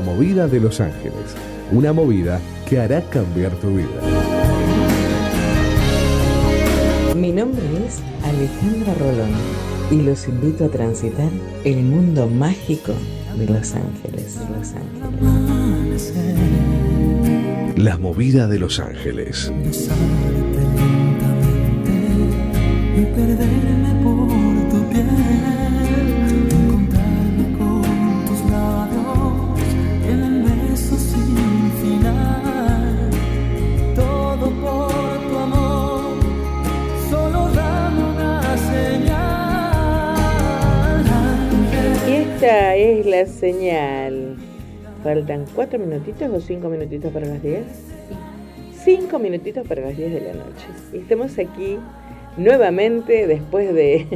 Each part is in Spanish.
La movida de Los Ángeles, una movida que hará cambiar tu vida. Mi nombre es Alejandra Rolón y los invito a transitar el mundo mágico de Los Ángeles. Los Ángeles. La movida de Los Ángeles. Esta la señal. Faltan cuatro minutitos o cinco minutitos para las 10. Cinco minutitos para las 10 de la noche. Y estamos aquí nuevamente después de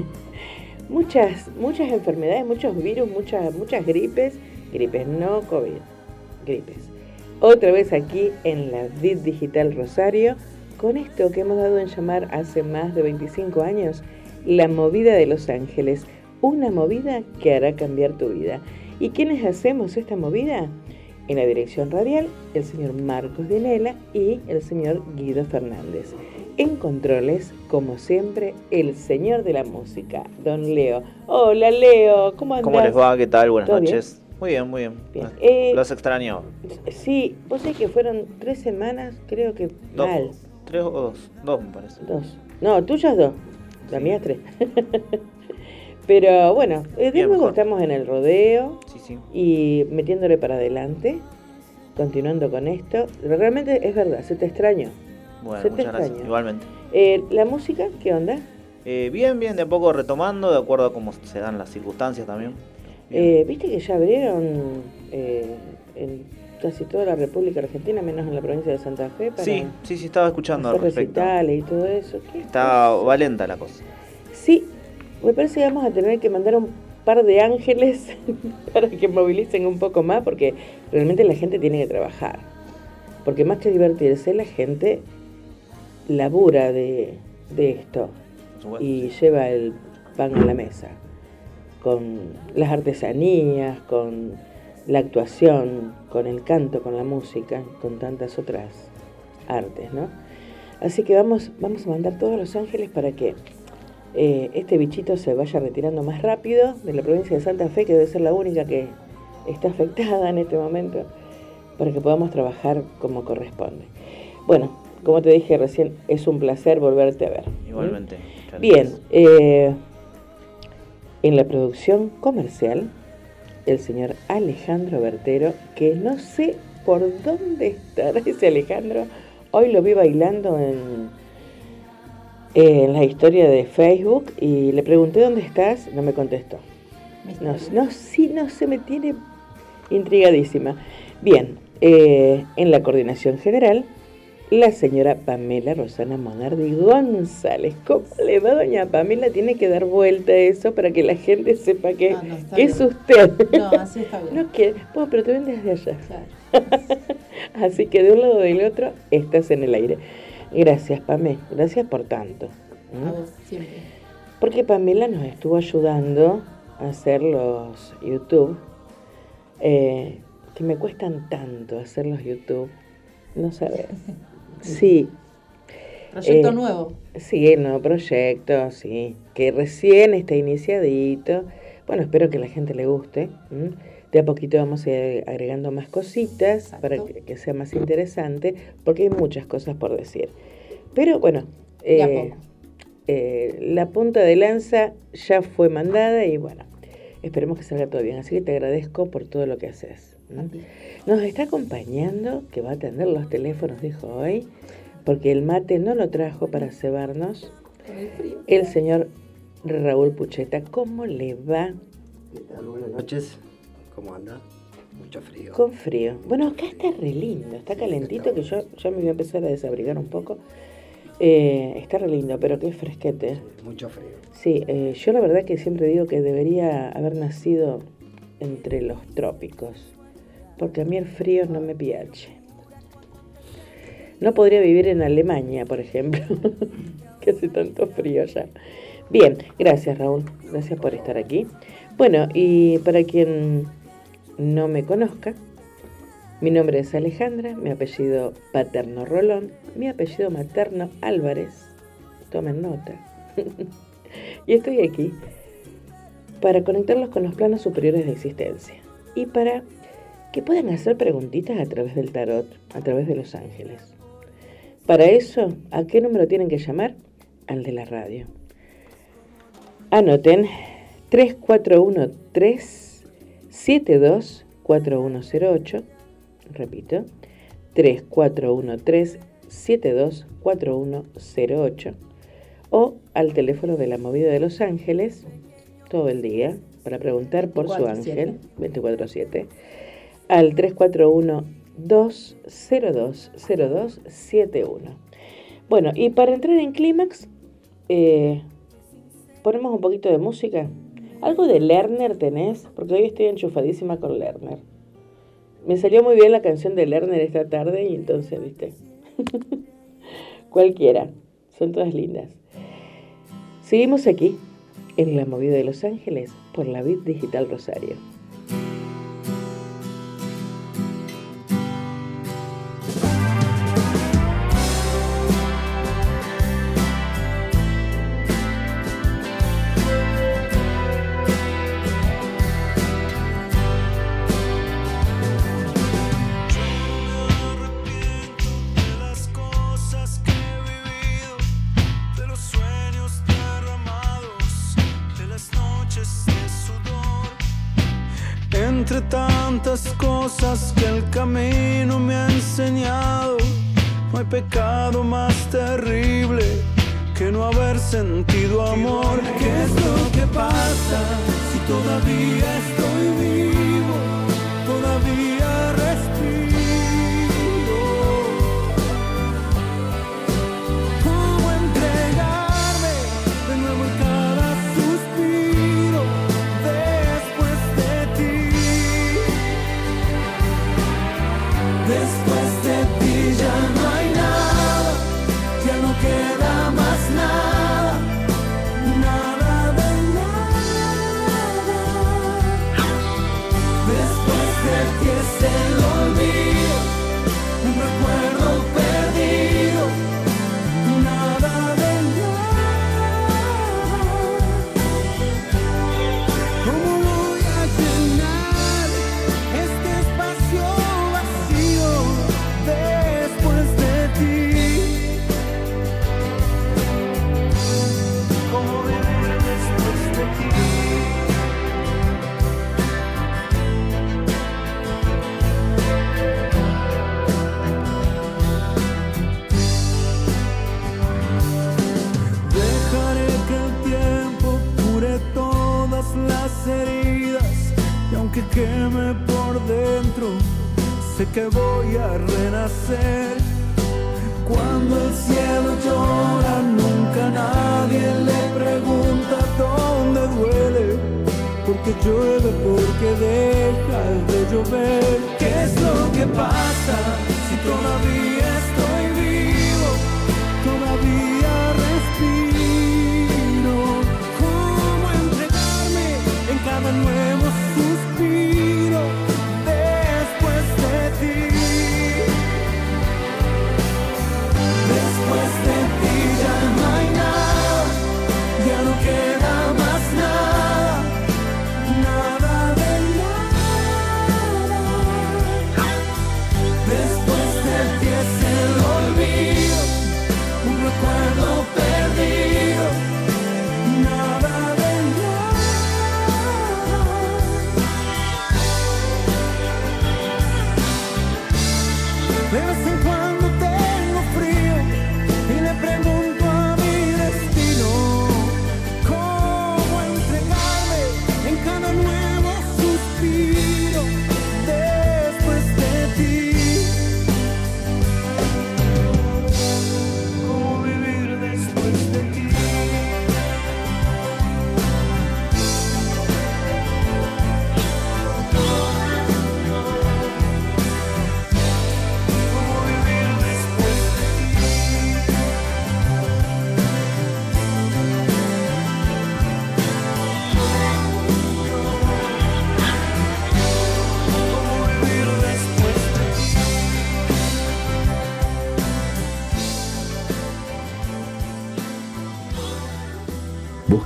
muchas, muchas enfermedades, muchos virus, muchas, muchas gripes. Gripes, no COVID. Gripes. Otra vez aquí en la VID Digital Rosario con esto que hemos dado en llamar hace más de 25 años la movida de Los Ángeles una movida que hará cambiar tu vida. ¿Y quiénes hacemos esta movida? En la dirección radial, el señor Marcos Dinela y el señor Guido Fernández. En controles, como siempre, el señor de la música, don Leo. Hola Leo, ¿cómo andás? ¿Cómo les va? ¿Qué tal? Buenas noches. Muy bien, muy bien. bien. Eh, Los extraño. Sí, vos sabés que fueron tres semanas, creo que dos, mal. ¿Tres o dos? Dos, me parece. Dos. No, tuyas dos. La mía tres. Pero bueno, eh, de nuevo estamos en el rodeo Sí, sí. y metiéndole para adelante, continuando con esto. Realmente es verdad, se te extrañó. Bueno, Se muchas gracias. Igualmente. Eh, ¿La música qué onda? Eh, bien, bien, de a poco retomando, de acuerdo a cómo se dan las circunstancias también. Eh, Viste que ya abrieron eh, en casi toda la República Argentina, menos en la provincia de Santa Fe, para sí, sí, sí, estaba escuchando al respecto. recitales y todo eso. ¿Qué Está valenta la cosa. Sí, me parece que vamos a tener que mandar un par de ángeles para que movilicen un poco más, porque realmente la gente tiene que trabajar. Porque más que divertirse, la gente labura de, de esto y lleva el pan a la mesa, con las artesanías, con la actuación, con el canto, con la música, con tantas otras artes, ¿no? Así que vamos, vamos a mandar todos los ángeles para que eh, este bichito se vaya retirando más rápido de la provincia de Santa Fe, que debe ser la única que está afectada en este momento, para que podamos trabajar como corresponde. Bueno, como te dije recién, es un placer volverte a ver. ¿Mm? Igualmente. Muchas Bien, eh, en la producción comercial, el señor Alejandro Bertero, que no sé por dónde estará ese Alejandro, hoy lo vi bailando en, en la historia de Facebook y le pregunté dónde estás, no me contestó. No, no, sí, no se me tiene intrigadísima. Bien, eh, en la coordinación general, la señora Pamela Rosana Monardi González. ¿Cómo le va, doña Pamela? Tiene que dar vuelta a eso para que la gente sepa que, No, no, que es usted. No, así está bien. No quiere. Bueno, pero te ven desde allá. Claro. Así que de un lado o del otro estás en el aire. Gracias, Pamela. Gracias por tanto. ¿Mm? A vos, siempre. Porque Pamela nos estuvo ayudando a hacer los YouTube, eh, que me cuestan tanto hacer los YouTube, no sabes. Sí, Proyecto Eh, nuevo. sí, el nuevo proyecto, sí, que recién está iniciadito. Bueno, espero que a la gente le guste. De a poquito vamos a ir agregando más cositas Exacto. para que, que sea más interesante, porque hay muchas cosas por decir. Pero bueno, eh, eh, la punta de lanza ya fue mandada y bueno, esperemos que salga todo bien. Así que te agradezco por todo lo que haces. Nos está acompañando, que va a atender los teléfonos, dijo hoy, porque el mate no lo trajo para cebarnos, el señor Raúl Pucheta. ¿Cómo le va ¿Qué tal? Buenas noches. ¿Cómo anda? Mucho frío. con frío? Bueno, acá está re lindo, está calentito, que yo ya me voy a empezar a desabrigar un poco. Eh, está re lindo, pero qué fresquete. Mucho frío. Sí, eh, yo la verdad que siempre digo que debería haber nacido entre los trópicos, porque a mí el frío no me piache. No podría vivir en Alemania, por ejemplo, que hace tanto frío ya. Bien, gracias Raúl, gracias por estar aquí. Bueno, y para quien no me conozca, Mi nombre es Alejandra, mi apellido paterno Rolón, mi apellido materno Álvarez. Tomen nota. y estoy aquí para conectarlos con los planos superiores de existencia y para que puedan hacer preguntitas a través del tarot, a través de los ángeles. Para eso, ¿a qué número tienen que llamar? Al de la radio. Anoten 3413-724108. Repito, 3413-724108. O al teléfono de la movida de Los Ángeles, todo el día, para preguntar por su 24/7. ángel, 24-7, al 341-202-0271. Bueno, y para entrar en clímax, eh, ponemos un poquito de música. ¿Algo de Lerner tenés? Porque hoy estoy enchufadísima con Lerner. Me salió muy bien la canción de Lerner esta tarde y entonces, viste. Cualquiera. Son todas lindas. Seguimos aquí, en la movida de Los Ángeles, por la Vid Digital Rosario. Pecado más terrible que no haber sentido amor. ¿Qué es lo que pasa si todavía queme por dentro, sé que voy a renacer. Cuando el cielo llora, nunca nadie le pregunta dónde duele. Porque llueve, porque deja de llover. ¿Qué es lo que pasa si todavía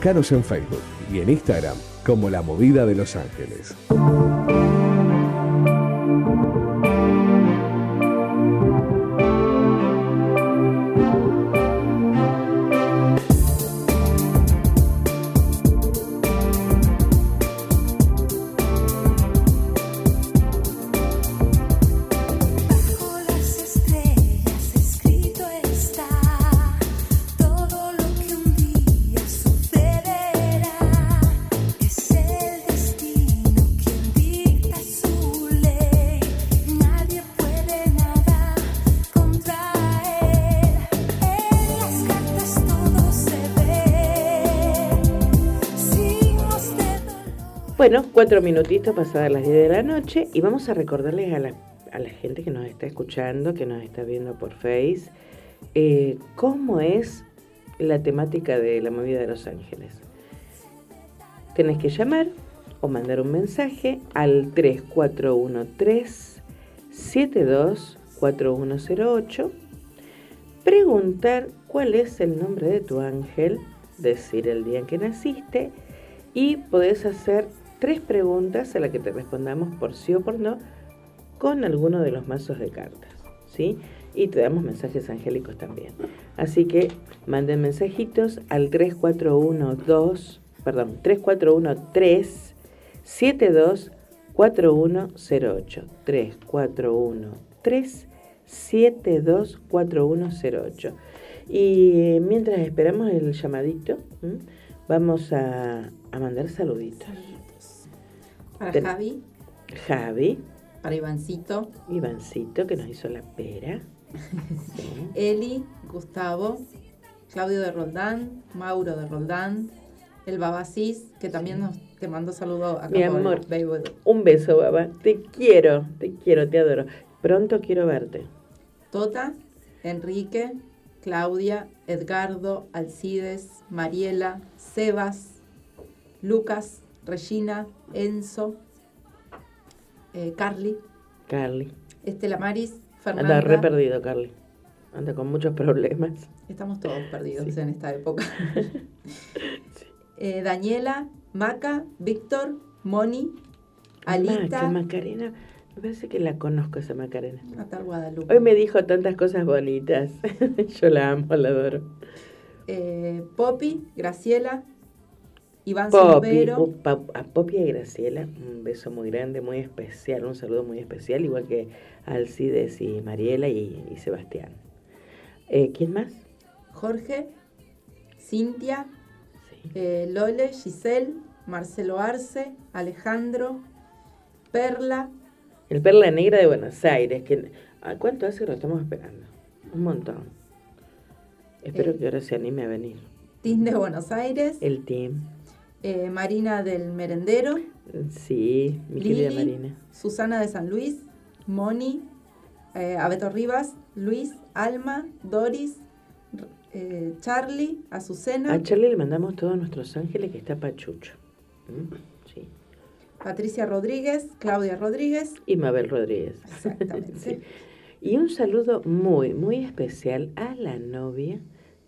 Búscanos en Facebook y en Instagram como La Movida de Los Ángeles. Bueno, cuatro minutitos pasadas las 10 de la noche y vamos a recordarles a la, a la gente que nos está escuchando, que nos está viendo por Face, eh, cómo es la temática de la movida de Los Ángeles. Tenés que llamar o mandar un mensaje al 3413 724108 preguntar cuál es el nombre de tu ángel, decir el día en que naciste y podés hacer tres preguntas a las que te respondamos por sí o por no con alguno de los mazos de cartas, ¿sí? Y te damos mensajes angélicos también. Así que manden mensajitos al 3412, perdón, 3413 724108. 3413 724108. Y mientras esperamos el llamadito, vamos a, a mandar saluditos. Para Ten- Javi, Javi, para Ivancito, Ivancito, que nos hizo la pera. Sí. Eli, Gustavo, Claudio de Roldán, Mauro de Roldán, el Babasís, que también nos te mandó saludo acá Mi amor. Un beso, baba. Te quiero, te quiero, te adoro. Pronto quiero verte. Tota, Enrique, Claudia, Edgardo, Alcides, Mariela, Sebas, Lucas, Regina, Enzo, eh, Carly, Carly. Estela Maris, Anda Fernanda. re perdido, Carly. Anda con muchos problemas. Estamos todos perdidos Sí. en esta época. Eh, Daniela, Maca, Víctor, Moni, Alita, Maca, Macarena. Me parece que la conozco esa Macarena. Natal Guadalupe. Hoy me dijo tantas cosas bonitas. Yo la amo, la adoro. Eh, Poppy, Graciela, Iván Silvero, a Poppy y Graciela, un beso muy grande, muy especial, un saludo muy especial, igual que Alcides y Mariela y, y Sebastián. Eh, ¿Quién más? Jorge, Cintia, Sí. eh, Lole, Giselle, Marcelo Arce, Alejandro, Perla, El Perla Negra de Buenos Aires. Que, ¿a ¿Cuánto hace que lo estamos esperando? Un montón. Espero Eh. que ahora se anime a venir. Tim de Buenos Aires, El team. Eh, Marina del Merendero, Sí, mi querida Marina. Susana de San Luis, Moni, eh, Abeto Rivas, Luis, Alma, Doris, eh, Charlie, Azucena, A Charlie le mandamos todos nuestros ángeles que está Pachucho. ¿Mm? Sí. Patricia Rodríguez, Claudia Rodríguez, Y Mabel Rodríguez. exactamente. Sí. Y un saludo muy, muy especial a la novia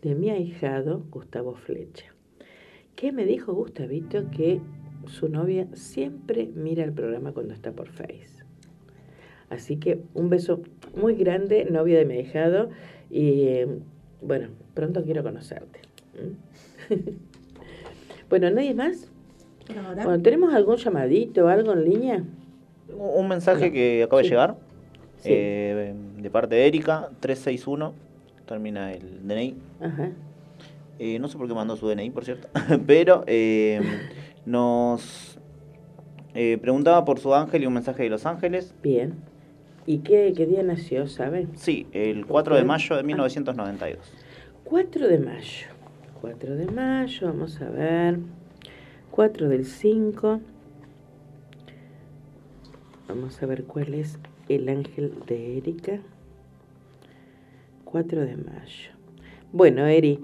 de mi ahijado Gustavo Flecha. Que me dijo Gustavito que su novia siempre mira el programa cuando está por Face. Así que un beso muy grande, novia de mi ahijado. Y eh, bueno, pronto quiero conocerte. Bueno, ¿nadie más? Ahora. Bueno, ¿tenemos algún llamadito, algo en línea? Un mensaje que acaba Sí. de llegar Sí. eh, de parte de Erika, 361, termina el DNI. Ajá. Eh, no sé por qué mandó su DNI, por cierto, pero eh, nos eh, preguntaba por su ángel y un mensaje de Los Ángeles. Bien. ¿Y qué, qué día nació, saben? Sí, el 4 de mayo de 1992. 4 de mayo. 4 de mayo, vamos a ver. 4 del 5. Vamos a ver cuál es el ángel de Erika. 4 de mayo. Bueno, Eri,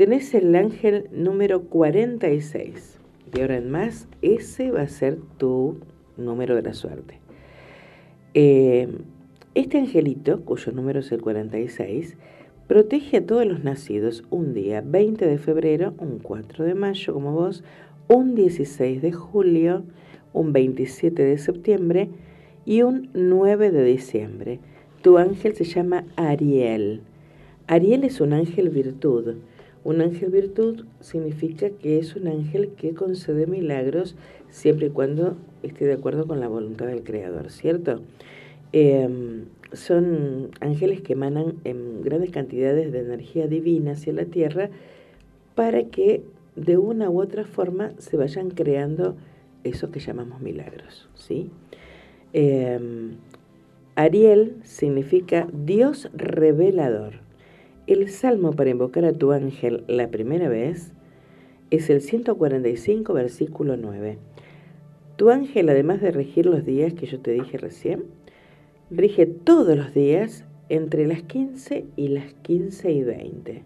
tenés el ángel número 46. De ahora en más, ese va a ser tu número de la suerte. Eh, este angelito, cuyo número es el 46, Protege a todos los nacidos un día 20 de febrero, un 4 de mayo como vos, un 16 de julio, un 27 de septiembre y un 9 de diciembre. Tu ángel se llama Ariel. Ariel es un ángel virtud. Un ángel virtud significa que es un ángel que concede milagros siempre y cuando esté de acuerdo con la voluntad del Creador, ¿cierto? Em, son ángeles que emanan en grandes cantidades de energía divina hacia la tierra para que de una u otra forma se vayan creando eso que llamamos milagros, ¿sí? Em, Ariel significa Dios revelador. El salmo para invocar a tu ángel la primera vez es el 145, versículo 9. Tu ángel, además de regir los días que yo te dije recién, rige todos los días entre las 15 y las 15 y 20.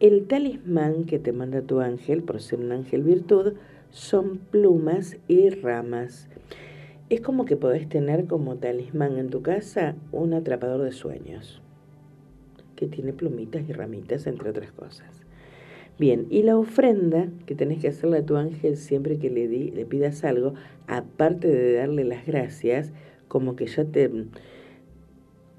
El talismán que te manda tu ángel, por ser un ángel virtud, son plumas y ramas. Es como que podés tener como talismán en tu casa un atrapador de sueños, que tiene plumitas y ramitas, entre otras cosas. Bien, y la ofrenda que tenés que hacerle a tu ángel siempre que le, di, le pidas algo, aparte de darle las gracias, como que ya te,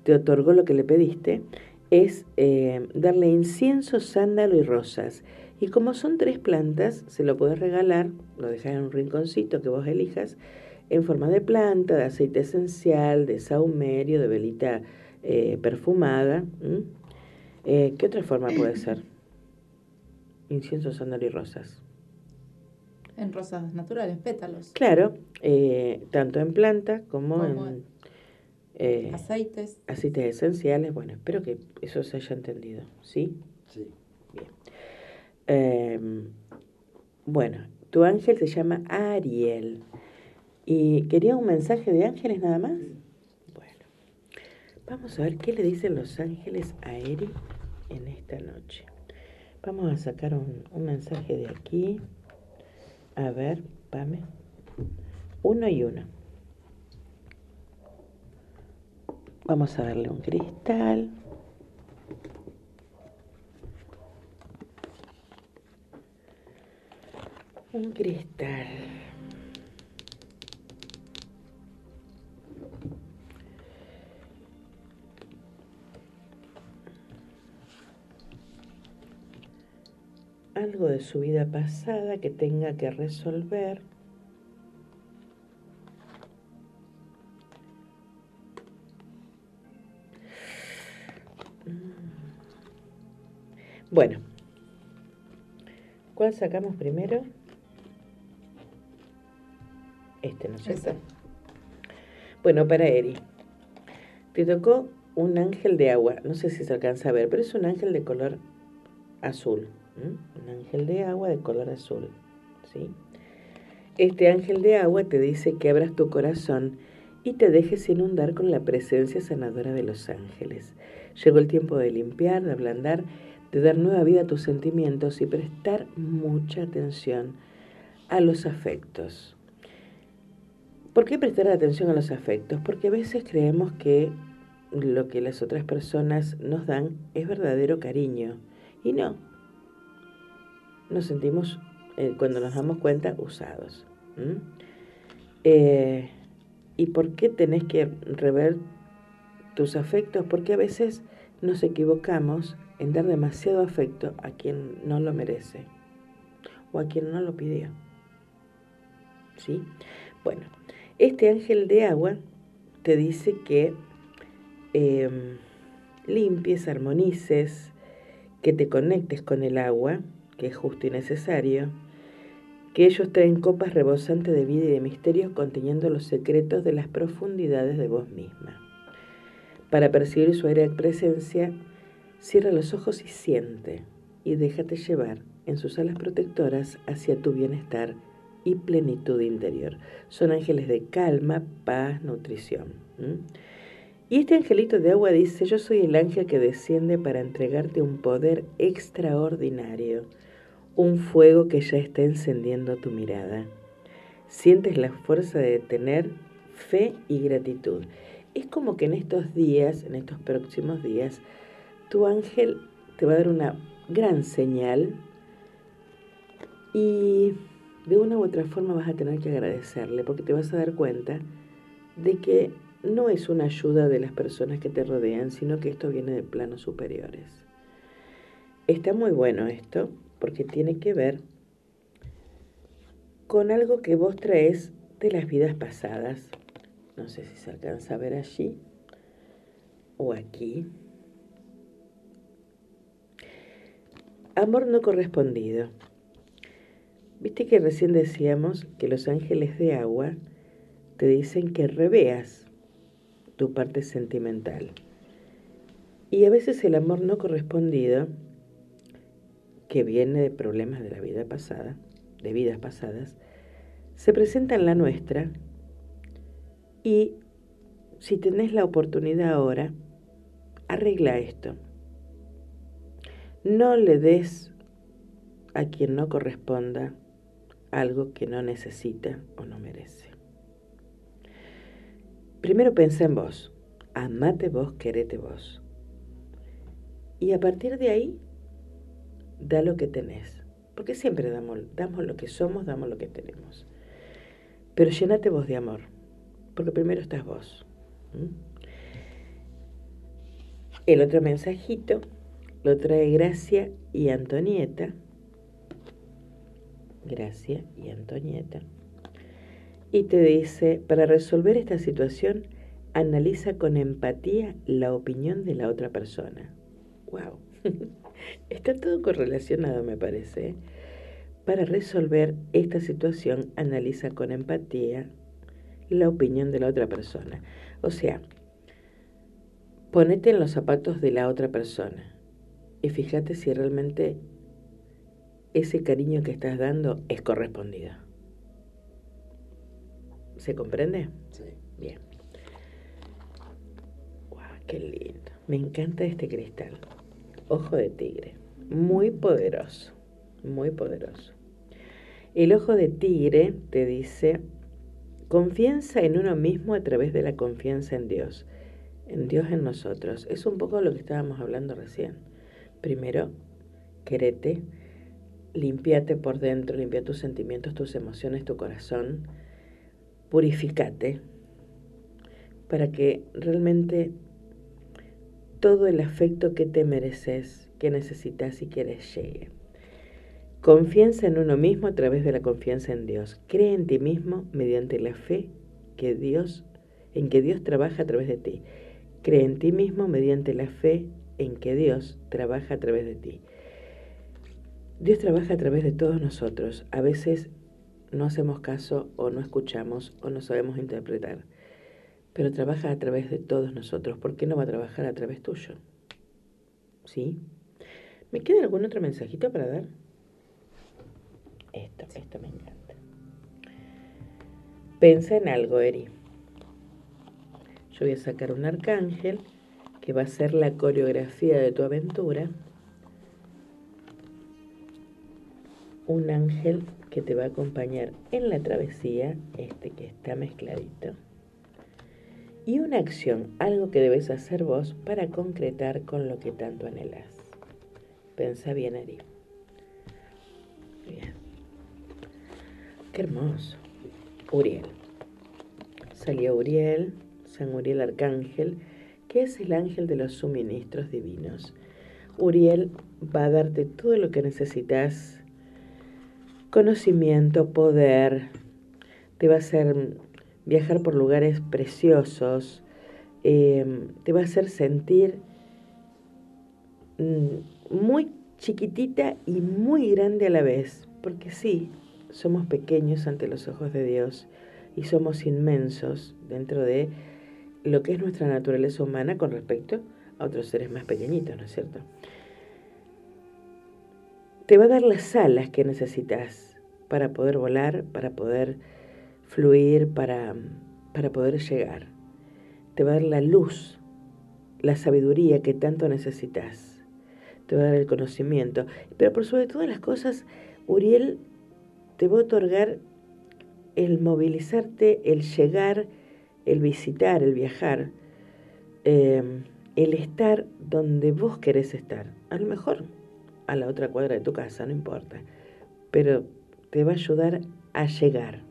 te otorgó lo que le pediste, es eh, darle incienso, sándalo y rosas. Y como son tres plantas, se lo puedes regalar, lo dejas en un rinconcito que vos elijas, en forma de planta, de aceite esencial, de saumerio, de velita eh, perfumada. Eh, ¿Qué otra forma puede ser? Incienso, sándalo y rosas. En rosas naturales, pétalos. Claro, eh, tanto en planta como, Como en eh, Aceites. aceites esenciales. Bueno, espero que eso se haya entendido, ¿sí? Sí. Eh, bueno, tu ángel se llama Ariel. ¿Y quería un mensaje de ángeles nada más? Bueno, vamos a ver qué le dicen los ángeles a Eri en esta noche. Vamos a sacar un, un mensaje de aquí. A ver, Pame. Uno y uno. Vamos a darle un cristal. Un cristal. Algo de su vida pasada que tenga que resolver. Bueno, ¿cuál sacamos primero? Este, ¿no es cierto? Ese. Bueno, para Eri. Te tocó un ángel de agua. No sé si se alcanza a ver, pero es un ángel de color azul. Un ángel de agua de color azul. ¿sí? Este ángel de agua te dice que abras tu corazón y te dejes inundar con la presencia sanadora de los ángeles. Llegó el tiempo de limpiar, de ablandar, de dar nueva vida a tus sentimientos y prestar mucha atención a los afectos. ¿Por qué prestar atención a los afectos? Porque a veces creemos que lo que las otras personas nos dan es verdadero cariño. Y no. Nos sentimos, eh, cuando nos damos cuenta, usados. Eh, ¿Y por qué tenés que rever tus afectos? Porque a veces nos equivocamos en dar demasiado afecto a quien no lo merece o a quien no lo pidió. ¿Sí? Bueno, este ángel de agua te dice que eh, limpies, armonices, que te conectes con el agua, que es justo y necesario, que ellos traen copas rebosantes de vida y de misterios conteniendo los secretos de las profundidades de vos misma. Para percibir su aire presencia, cierra los ojos y siente, y déjate llevar en sus alas protectoras hacia tu bienestar y plenitud interior. Son ángeles de calma, paz, nutrición. Y este angelito de agua dice, yo soy el ángel que desciende para entregarte un poder extraordinario, un fuego que ya está encendiendo tu mirada. Sientes la fuerza de tener fe y gratitud. Es como que en estos días, en estos próximos días, tu ángel te va a dar una gran señal y de una u otra forma vas a tener que agradecerle porque te vas a dar cuenta de que no es una ayuda de las personas que te rodean, sino que esto viene de planos superiores. Está muy bueno esto porque tiene que ver con algo que vos traes de las vidas pasadas. No sé si se alcanza a ver allí o aquí. Amor no correspondido. Viste que recién decíamos que los ángeles de agua te dicen que reveas tu parte sentimental. Y a veces el amor no correspondido, que viene de problemas de la vida pasada, de vidas pasadas, se presenta en la nuestra y si tenés la oportunidad ahora, arregla esto. No le des a quien no corresponda algo que no necesita o no merece. Primero pensá en vos, amate vos, querete vos. Y a partir de ahí, da lo que tenés. Porque siempre damos, damos lo que somos, damos lo que tenemos. Pero llenate vos de amor, porque primero estás vos. El otro mensajito lo trae Gracia y Antonieta. Gracia y Antonieta. Y te dice, para resolver esta situación, analiza con empatía la opinión de la otra persona. ¡Wow! Está todo correlacionado, me parece. Para resolver esta situación, analiza con empatía la opinión de la otra persona. O sea, ponete en los zapatos de la otra persona y fíjate si realmente ese cariño que estás dando es correspondido. ¿Se comprende? Sí. Bien. ¡Guau! ¡Qué lindo! Me encanta este cristal. Ojo de tigre. Muy poderoso. Muy poderoso. El ojo de tigre te dice, confianza en uno mismo a través de la confianza en Dios. En Dios en nosotros. Es un poco lo que estábamos hablando recién. Primero, querete, limpiate por dentro, limpia tus sentimientos, tus emociones, tu corazón, purificate para que realmente todo el afecto que te mereces, que necesitas y quieres llegue. Confianza en uno mismo a través de la confianza en Dios. Cree en ti mismo mediante la fe que Dios, en que Dios trabaja a través de ti. Cree en ti mismo mediante la fe en que Dios trabaja a través de ti. Dios trabaja a través de todos nosotros. A veces no hacemos caso o no escuchamos o no sabemos interpretar, pero trabaja a través de todos nosotros. ¿Por qué no va a trabajar a través tuyo? ¿Sí? ¿Me queda algún otro mensajito para dar? Esto, esto me encanta. Pensa en algo, Eri. Yo voy a sacar un arcángel que va a ser la coreografía de tu aventura. Un ángel que te va a acompañar en la travesía, este que está mezcladito. Y una acción, algo que debes hacer vos para concretar con lo que tanto anhelas. Pensa bien, Ari. Bien. Qué hermoso. Uriel. Salió Uriel, San Uriel Arcángel, que es el ángel de los suministros divinos. Uriel va a darte todo lo que necesitas, conocimiento, poder, te va a hacer viajar por lugares preciosos, eh, te va a hacer sentir mm, muy chiquitita y muy grande a la vez, porque sí, somos pequeños ante los ojos de Dios y somos inmensos dentro de lo que es nuestra naturaleza humana con respecto a otros seres más pequeñitos, ¿no es cierto? Te va a dar las alas que necesitas para poder volar, para poder fluir, para, para poder llegar. Te va a dar la luz, la sabiduría que tanto necesitas. Te va a dar el conocimiento. Pero por sobre todas las cosas, Uriel te va a otorgar el movilizarte, el llegar, el visitar, el viajar, eh, el estar donde vos querés estar. A lo mejor a la otra cuadra de tu casa, no importa. Pero te va a ayudar a llegar.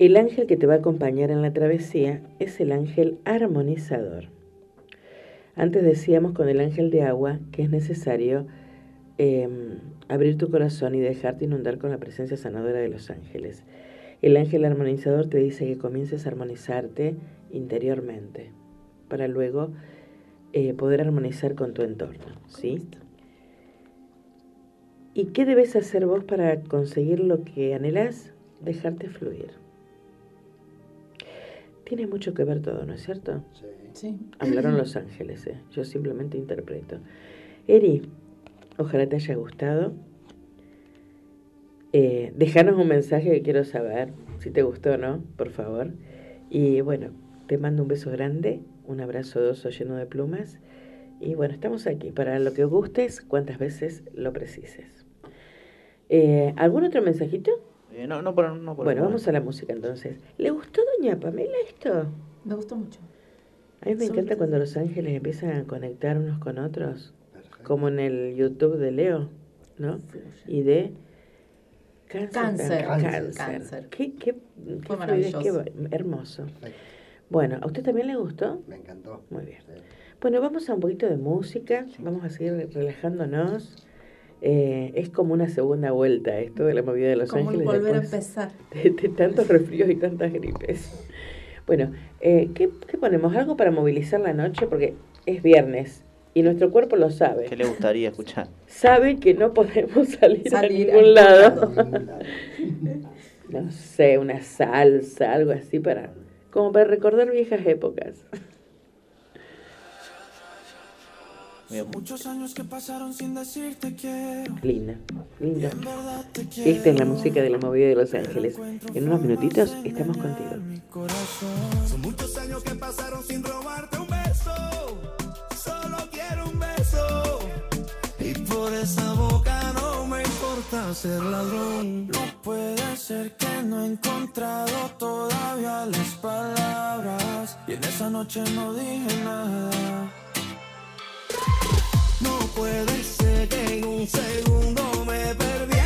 El ángel que te va a acompañar en la travesía es el ángel armonizador. Antes decíamos con el ángel de agua que es necesario eh, abrir tu corazón y dejarte inundar con la presencia sanadora de los ángeles. El ángel armonizador te dice que comiences a armonizarte interiormente para luego eh, poder armonizar con tu entorno. ¿sí? ¿Y qué debes hacer vos para conseguir lo que anhelás? Dejarte fluir. Tiene mucho que ver todo, ¿no es cierto? Sí. Sí. Hablaron los ángeles, ¿eh? yo simplemente interpreto. Eri, ojalá te haya gustado. Eh, dejanos un mensaje que quiero saber si te gustó o no, por favor. Y bueno, te mando un beso grande, un abrazo de oso lleno de plumas. Y bueno, estamos aquí para lo que gustes, cuantas veces lo precises. Eh, ¿Algún otro mensajito? Eh, no, no por, no por Bueno, vamos a la música entonces. ¿Le gustó Doña Pamela esto? Me gustó mucho. A mí me Sobre encanta cuando los ángeles empiezan a conectar unos con otros, Perfecto. como en el YouTube de Leo, ¿no? Y de cáncer. Cáncer. Cáncer. Cáncer. Qué, qué, qué Fue fluidez, qué maravilloso. ba- hermoso. Perfecto. Bueno, ¿a usted también le gustó? Me encantó. Muy bien. Sí. Bueno, vamos a un poquito de música, vamos a seguir relajándonos. Eh, es como una segunda vuelta esto de la movida de Los Como Ángeles. volver a empezar. de, de tantos resfríos y tantas gripes. Bueno, eh, ¿qué, qué ponemos? ¿Algo para movilizar la noche? Porque es viernes y nuestro cuerpo lo sabe. ¿Qué le gustaría escuchar? Sabe que no podemos salir, Salir a ningún lado. lado. No sé, una salsa, algo así para... Como para recordar viejas épocas. Muchos años que pasaron sin decirte quiero. Linda, linda. Esta es la música de la movida de Los Ángeles. En unos minutitos estamos contigo. Son muchos años que pasaron sin robarte un beso. Solo quiero un beso. Y por esa boca no me importa ser ladrón. No puede ser que no he encontrado todavía las palabras. Y en esa noche no dije nada. No puede ser que en un segundo me perdí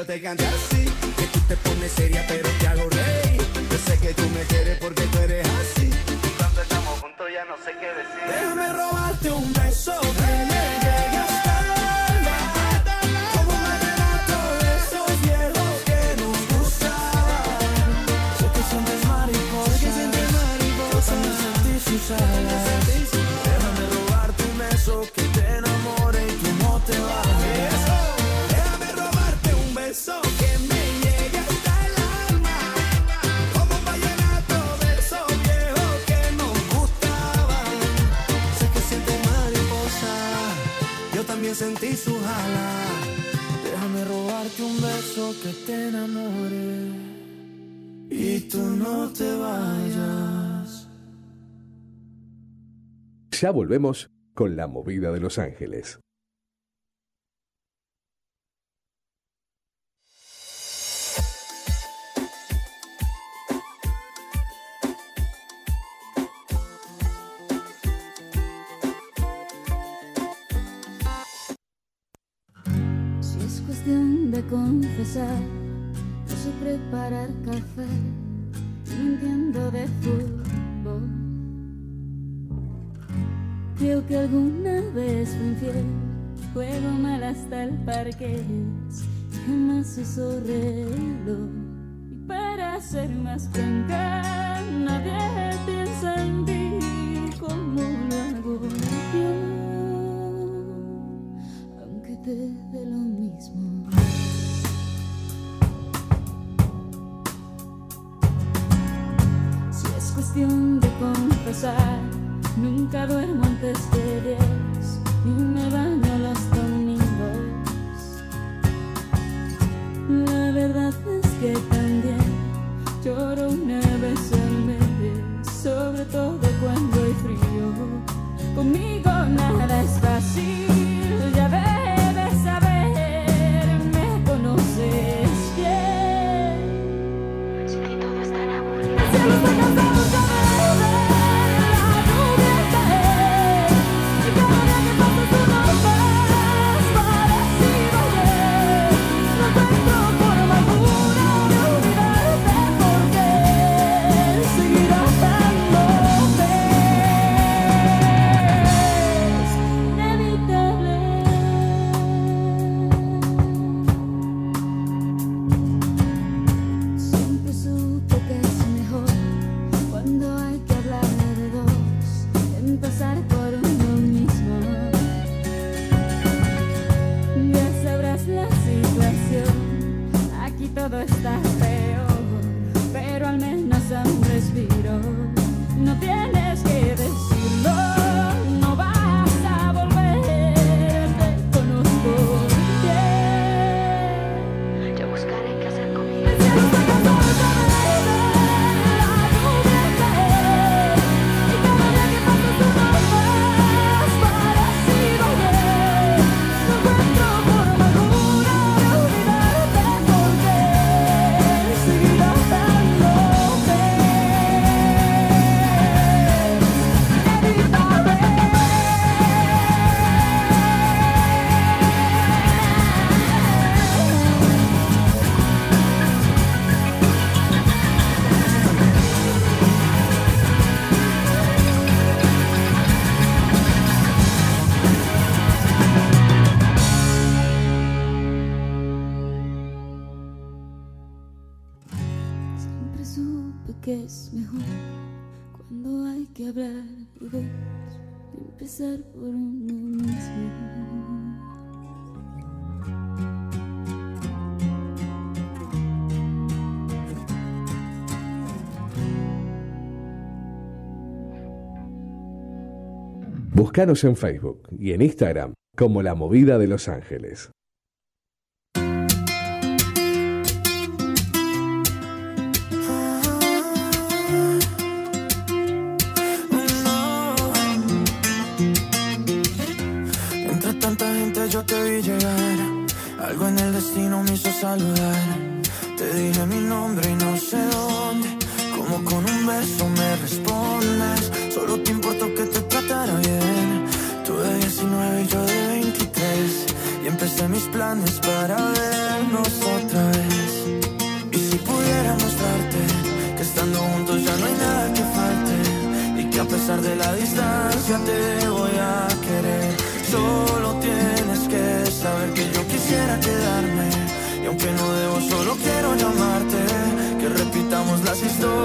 gusta que yo te cante sentí su jala. Déjame robarte un beso que te enamore y tú no te vayas. Ya volvemos con la movida de Los Ángeles. De confesar, no sé preparar café, no entiendo de fútbol. Creo que alguna vez fui infiel, juego mal hasta el parque, jamás uso reloj. Y para ser más franca, nadie piensa en ti como lo hago de confesar, nunca duermo antes de diez y me baño los domingos. La verdad es que también lloro una vez al mes, sobre todo cuando hay frío. Conmigo Búscanos en Facebook y en Instagram como La Movida de Los Ángeles. Entre tanta gente yo te vi llegar. Algo en el destino me hizo saludar. Empecé mis planes para vernos otra vez. Y si pudiera mostrarte que estando juntos ya no hay nada que falte. Y que a pesar de la distancia te voy a querer. Solo tienes que saber que yo quisiera quedarme. Y aunque no debo, solo quiero llamarte. Que repitamos las historias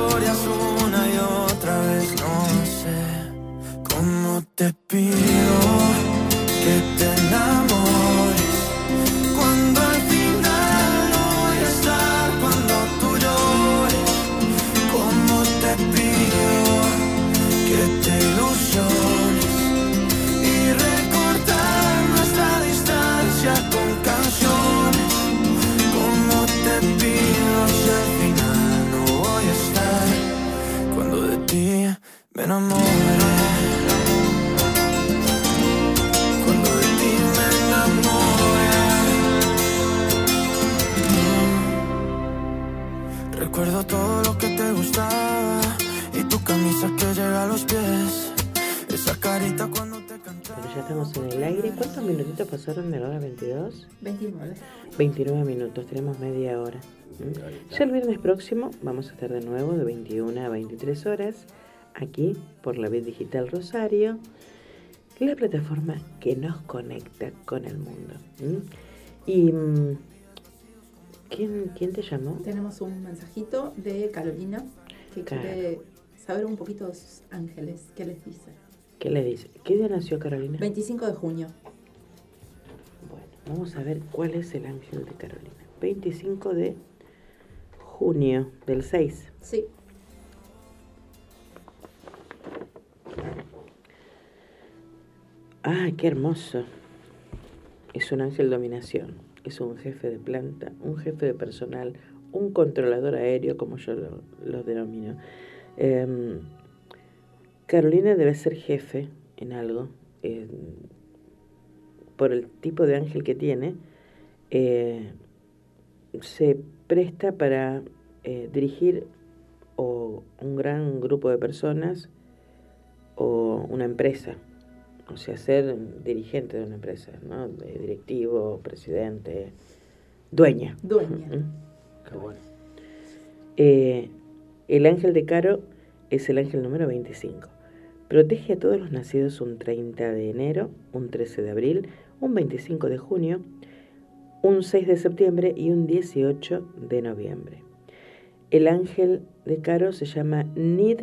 29. 29 minutos, tenemos media hora. ¿Mm? Ya el viernes próximo vamos a estar de nuevo de 21 a 23 horas aquí por la Vid Digital Rosario, la plataforma que nos conecta con el mundo. ¿Mm? ¿Y mm, ¿quién, quién te llamó? Tenemos un mensajito de Carolina que Claro. quiere saber un poquito de sus ángeles. ¿Qué les dice? ¿Qué le dice? ¿Qué día nació Carolina? 25 de junio. Vamos a ver cuál es el ángel de Carolina. 25 de junio del 6. Sí. Ah, qué hermoso. Es un ángel dominación. Es un jefe de planta, un jefe de personal, un controlador aéreo, como yo lo, lo denomino. Em, Carolina debe ser jefe en algo. eh, por el tipo de ángel que tiene, eh, se presta para eh, dirigir o un gran grupo de personas o una empresa. O sea, ser dirigente de una empresa, ¿no? De directivo, presidente, dueña. Dueña. Qué bueno. Eh, el ángel de Caro es el ángel número 25. Protege a todos los nacidos un 30 de enero, un 13 de abril, un 25 de junio, un 6 de septiembre y un 18 de noviembre. El ángel de Caro se llama Nid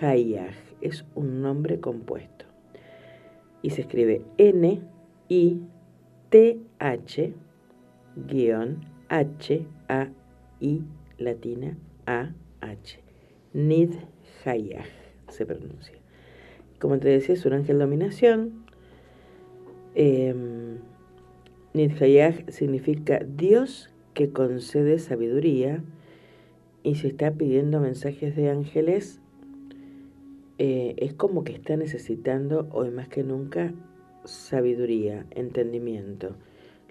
Hayah, es un nombre compuesto. Y se escribe N I T H guion H A I latina A H. Nid Hayah se pronuncia. Como te decía, es un ángel dominación. Eh, significa Dios que concede sabiduría. Y si está pidiendo mensajes de ángeles, eh, es como que está necesitando hoy más que nunca sabiduría, entendimiento,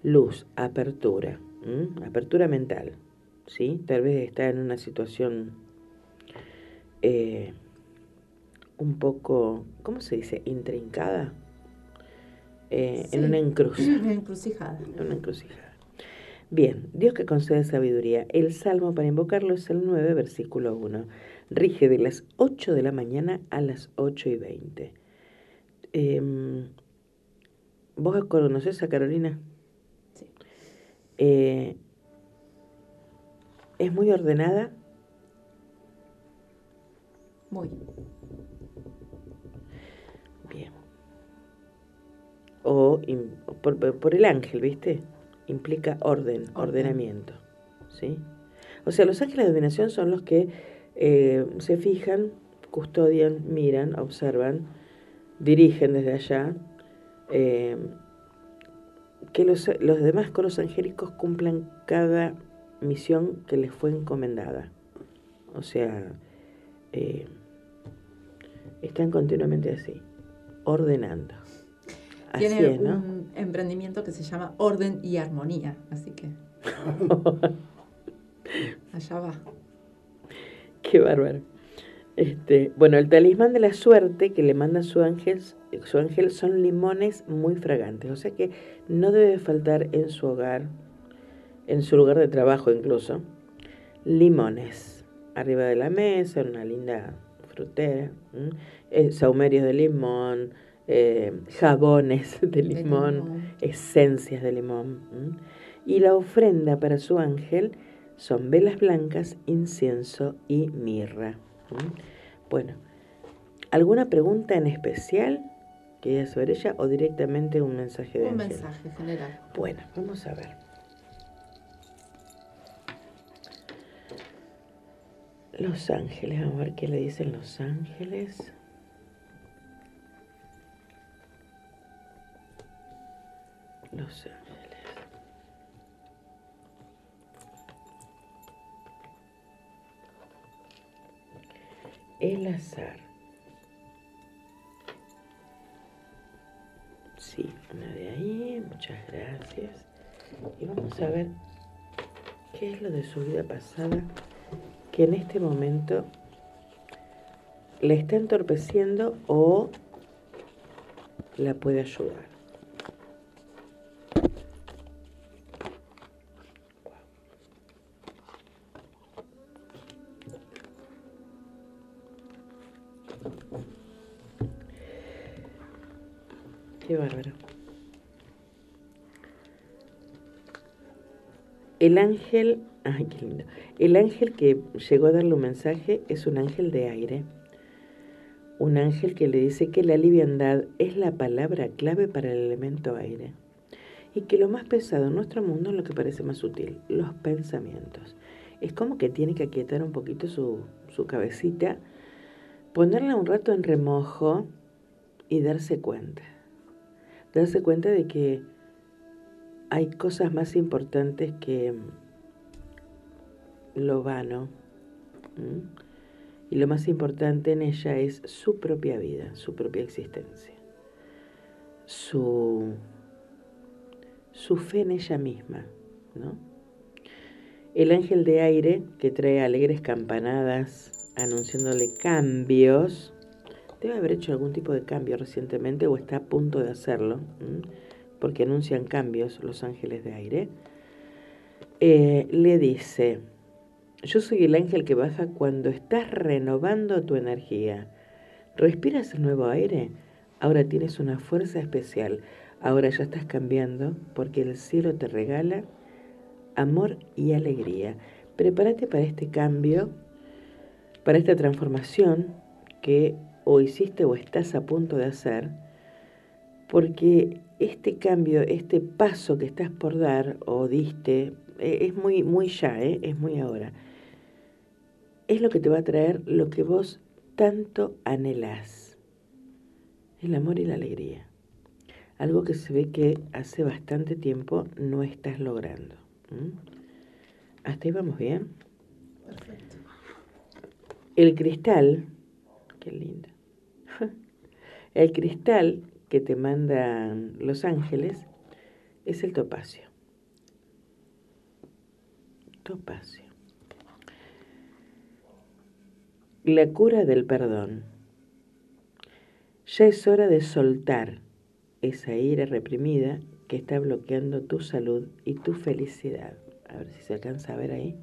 luz, apertura, apertura mental, ¿sí? Tal vez está en una situación eh, un poco, ¿cómo se dice? Intrincada, Eh, en Sí. una encruz, Una encrucijada. en una encrucijada. Bien, Dios que concede sabiduría. El salmo para invocarlo es el 9, versículo 1. Rige de las 8 de la mañana a las 8 y 20. Em, ¿Vos conoces a Carolina? Sí. Eh, es muy ordenada, Muy. O por, por el ángel, ¿viste? Implica orden, Orden. ordenamiento. ¿Sí? O sea, los ángeles de ordenación son los que eh, se fijan, custodian, miran, observan, dirigen desde allá. eh, que los, los demás coros angélicos cumplan cada misión que les fue encomendada. O sea, eh, están continuamente así, ordenando. Así Tiene es, ¿no? un emprendimiento que se llama Orden y Armonía, así que allá va. Qué bárbaro. Este, bueno, el talismán de la suerte que le manda su ángel, su ángel son limones muy fragantes. O sea que no debe faltar en su hogar, en su lugar de trabajo incluso, limones. Arriba de la mesa, una linda frutera. Eh, saumerios de limón, eh, jabones de limón, limón. esencias de limón. Y la ofrenda para su ángel son velas blancas, incienso y mirra. Bueno, ¿alguna pregunta en especial que haya sobre ella o directamente un mensaje de Un ángel? mensaje general. Bueno, vamos a ver. Los ángeles, vamos a ver qué le dicen los ángeles. Los ángeles. El azar. Sí, una de ahí, muchas gracias. Y vamos a ver qué es lo de su vida pasada que en este momento le está entorpeciendo o la puede ayudar. Qué bárbaro. El ángel, ay, qué lindo. El ángel que llegó a darle un mensaje es un ángel de aire. Un ángel que le dice que la liviandad es la palabra clave para el elemento aire. Y que lo más pesado en nuestro mundo es lo que parece más sutil, los pensamientos. Es como que tiene que aquietar un poquito su, su cabecita, ponerla un rato en remojo y darse cuenta. Darse cuenta de que hay cosas más importantes que lo vano. ¿m? Y lo más importante en ella es su propia vida, su propia existencia. Su, su fe en ella misma. El ángel de aire que trae alegres campanadas anunciándole cambios, debe haber hecho algún tipo de cambio recientemente o está a punto de hacerlo, porque anuncian cambios los ángeles de aire, eh, le dice, yo soy el ángel que baja cuando estás renovando tu energía. ¿Respiras el nuevo aire? Ahora tienes una fuerza especial. Ahora ya estás cambiando porque el cielo te regala amor y alegría. Prepárate para este cambio, para esta transformación que o hiciste o estás a punto de hacer, porque este cambio, este paso que estás por dar o diste, eh, es muy, muy ya, ¿eh? es muy ahora. Es lo que te va a traer lo que vos tanto anhelás, el amor y la alegría. Algo que se ve que hace bastante tiempo no estás logrando. ¿Hasta ahí vamos bien? Perfecto. El cristal, qué lindo. El cristal que te mandan los ángeles es el topacio. Topacio. La cura del perdón. Ya es hora de soltar esa ira reprimida que está bloqueando tu salud y tu felicidad. A ver si se alcanza a ver ahí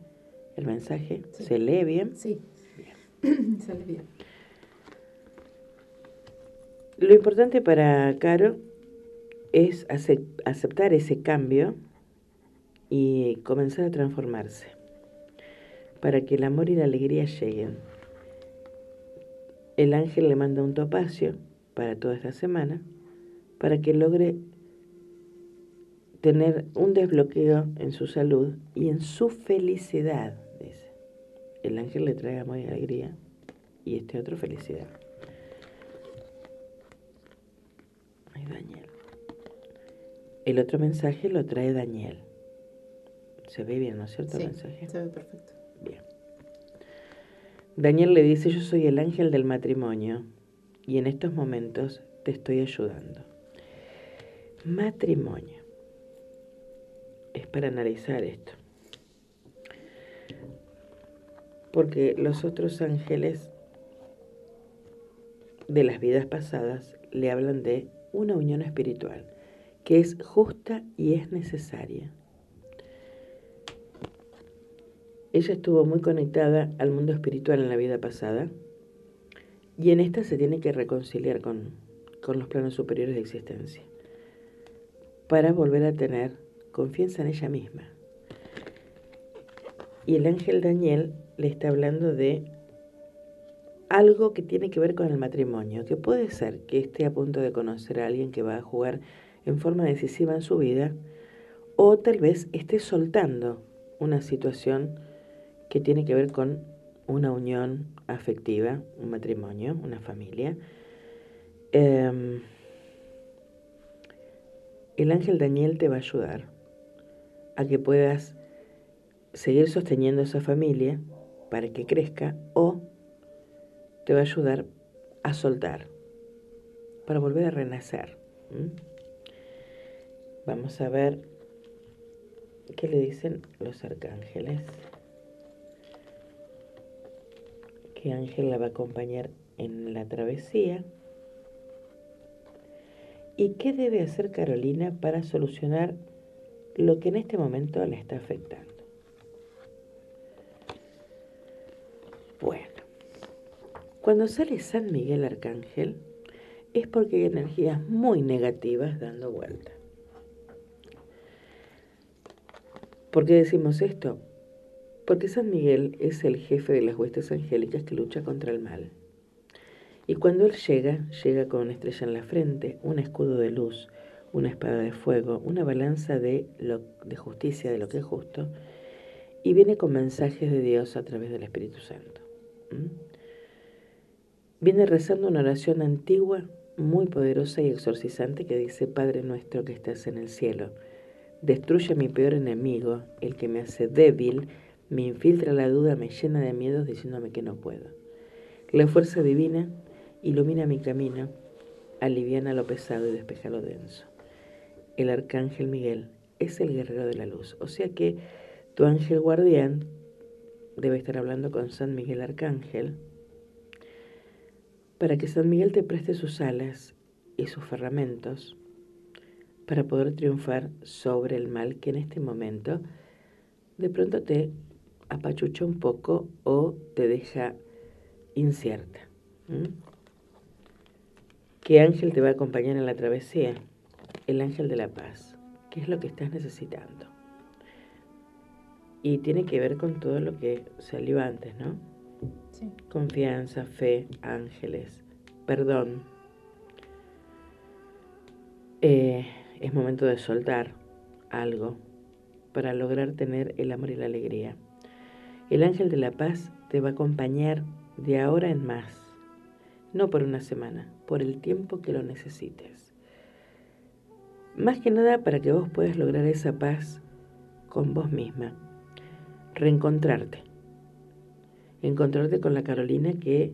el mensaje. Sí. ¿Se lee bien? Sí. Sale bien. Lo importante para Caro es acep- aceptar ese cambio y comenzar a transformarse para que el amor y la alegría lleguen. El ángel le manda un topacio para toda esta semana para que logre tener un desbloqueo en su salud y en su felicidad. El ángel le trae amor y alegría y este otro felicidad. Daniel. El otro mensaje lo trae Daniel. Se ve bien, ¿no es cierto? Sí, el mensaje. se ve perfecto. Bien. Daniel le dice, yo soy el ángel del matrimonio y en estos momentos te estoy ayudando. Matrimonio. Es para analizar esto. Porque los otros ángeles de las vidas pasadas le hablan de una unión espiritual que es justa y es necesaria. Ella estuvo muy conectada al mundo espiritual en la vida pasada y en esta se tiene que reconciliar con, con los planos superiores de existencia para volver a tener confianza en ella misma. Y el ángel Daniel le está hablando de algo que tiene que ver con el matrimonio, que puede ser que esté a punto de conocer a alguien que va a jugar en forma decisiva en su vida, o tal vez esté soltando una situación que tiene que ver con una unión afectiva, un matrimonio, una familia. Em, el ángel Daniel te va a ayudar a que puedas seguir sosteniendo esa familia para que crezca o te va a ayudar a soltar para volver a renacer. Vamos a ver qué le dicen los arcángeles. ¿Qué ángel la va a acompañar en la travesía? ¿Y qué debe hacer Carolina para solucionar lo que en este momento la está afectando? Cuando sale San Miguel Arcángel, es porque hay energías muy negativas dando vuelta. ¿Por qué decimos esto? Porque San Miguel es el jefe de las huestes angélicas que lucha contra el mal. Y cuando él llega, llega con una estrella en la frente, un escudo de luz, una espada de fuego, una balanza de, justicia, de lo que es justo, y viene con mensajes de Dios a través del Espíritu Santo. Viene rezando una oración antigua, muy poderosa y exorcizante que dice, Padre nuestro que estás en el cielo, destruye a mi peor enemigo, el que me hace débil, me infiltra la duda, me llena de miedos diciéndome que no puedo. La fuerza divina ilumina mi camino, aliviana lo pesado y despeja lo denso. El arcángel Miguel es el guerrero de la luz, o sea que tu ángel guardián debe estar hablando con San Miguel Arcángel para que San Miguel te preste sus alas y sus ferramentos para poder triunfar sobre el mal que en este momento de pronto te apachucha un poco o te deja incierta. ¿Qué ángel te va a acompañar en la travesía? El ángel de la paz. ¿Qué es lo que estás necesitando? Y tiene que ver con todo lo que salió antes, ¿no? Confianza, fe, ángeles, perdón. Eh, es momento de soltar algo para lograr tener el amor y la alegría. El ángel de la paz te va a acompañar de ahora en más, no por una semana, por el tiempo que lo necesites. Más que nada para que vos puedas lograr esa paz con vos misma, reencontrarte, encontrarte con la Carolina que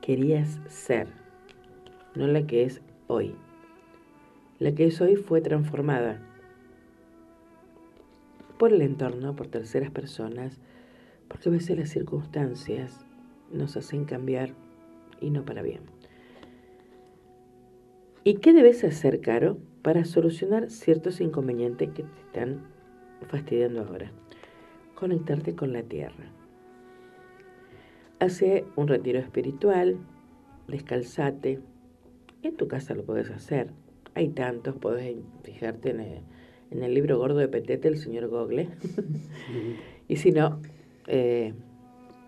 querías ser, no la que es hoy. La que es hoy fue transformada por el entorno, por terceras personas, porque a veces las circunstancias nos hacen cambiar y no para bien. ¿Y qué debes hacer, Caro, para solucionar ciertos inconvenientes que te están fastidiando ahora? Conectarte con la tierra. Hace un retiro espiritual, descalzate. En tu casa lo puedes hacer. Hay tantos, puedes fijarte en el, en el libro gordo de Petete, el señor Google. y si no, eh,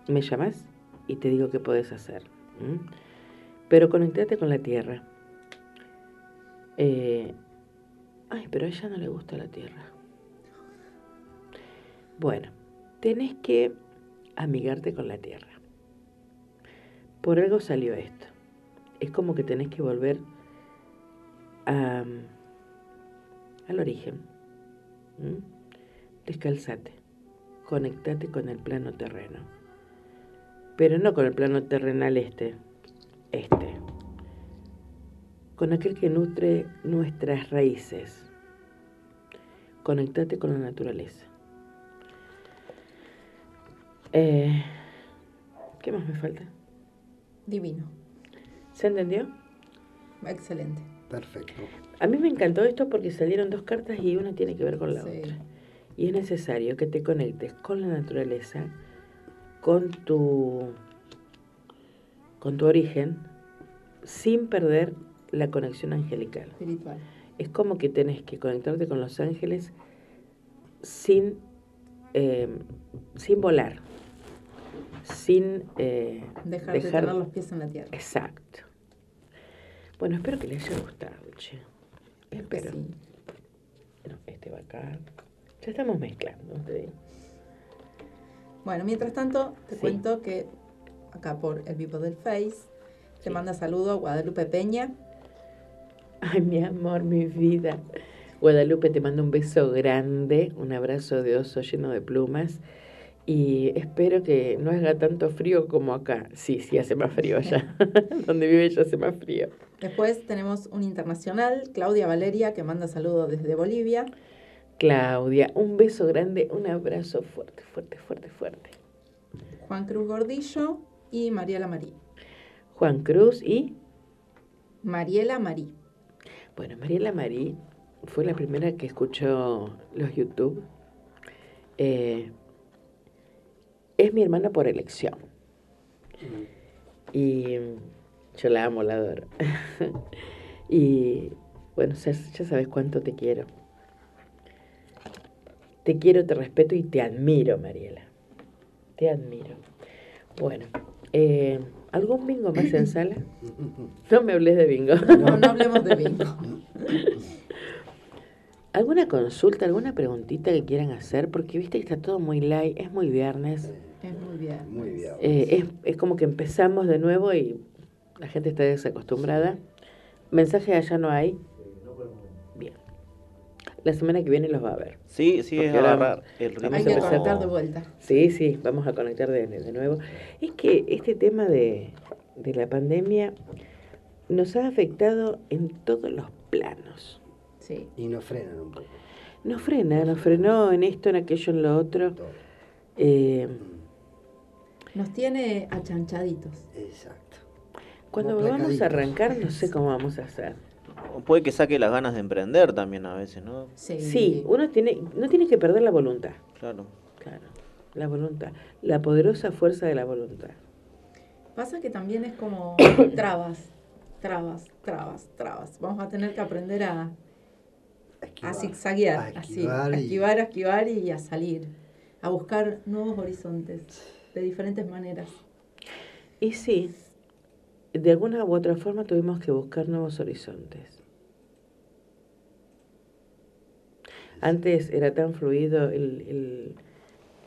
me llamas y te digo qué puedes hacer. Pero conectate con la tierra. Eh, ay, pero a ella no le gusta la tierra. Bueno, tenés que amigarte con la tierra. Por algo salió esto. Es como que tenés que volver a, al origen. Descalzate. Conectate con el plano terreno. Pero no con el plano terrenal este. Este. Con aquel que nutre nuestras raíces. Conectate con la naturaleza. Eh, ¿Qué más me falta? Divino. ¿Se entendió? Excelente. Perfecto. A mí me encantó esto porque salieron dos cartas y una tiene que ver con la Sí. otra. Y es necesario que te conectes con la naturaleza, con tu, con tu origen, sin perder la conexión angelical. Espiritual. Es como que tenés que conectarte con los ángeles sin, eh, sin volar, sin eh, Dejar, de dejar- tener los pies en la tierra. Exacto. Bueno, espero que les haya gustado, che. Espero sí. No, este va acá. Ya estamos mezclando. Bueno, mientras tanto, te Sí. cuento que acá por el vivo del Face te manda saludo Guadalupe Peña. Ay, mi amor, mi vida. Guadalupe, te mando un beso grande, un abrazo de oso lleno de plumas. Y espero que no haga tanto frío como acá. Sí, sí, hace más frío allá. Donde vive ella hace más frío. Después tenemos un internacional, Claudia Valeria, que manda saludo desde Bolivia. Claudia, un beso grande, un abrazo fuerte, fuerte, fuerte, fuerte. Juan Cruz Gordillo y Mariela Marí. Juan Cruz y, Mariela Marí. bueno, Mariela Marí fue la primera que escuchó los YouTube. Eh, es mi hermana por elección. Y yo la amo, la adoro. Y bueno, ya, ya sabes cuánto te quiero. Te quiero, te respeto y te admiro, Mariela. Te admiro. Bueno, eh, ¿algún bingo más en sala? No me hables de bingo. No, no hablemos de bingo. ¿Alguna consulta, alguna preguntita que quieran hacer? Porque viste que está todo muy light, es muy viernes. Es muy bien. Muy bien. Eh, es, es como que empezamos de nuevo y la gente está desacostumbrada. Mensajes allá no hay. Bien. La semana que viene los va a ver. Sí, sí, es Porque agarrar el ritmo. Hay Vamos a que empezar. conectar de vuelta. Sí, sí, vamos a conectar de, de nuevo. Es que este tema de, de la pandemia nos ha afectado en todos los planos. Sí. Y nos frenan un poco. Nos frena, nos frenó en esto, en aquello, en lo otro. Eh, Nos tiene achanchaditos. Exacto. cuando vamos a arrancar, no sé cómo vamos a hacer. Puede que saque las ganas de emprender también a veces, ¿no? Sí. Sí, uno tiene, no tiene que perder la voluntad. Claro. Claro, la voluntad. La poderosa fuerza de la voluntad. Pasa que también es como trabas, trabas, trabas, trabas. Vamos a tener que aprender a, a zigzaguear, A así, esquivar a y- esquivar, a esquivar y a salir, a buscar nuevos horizontes de diferentes maneras. Y sí, de alguna u otra forma tuvimos que buscar nuevos horizontes. Antes era tan fluido el, el,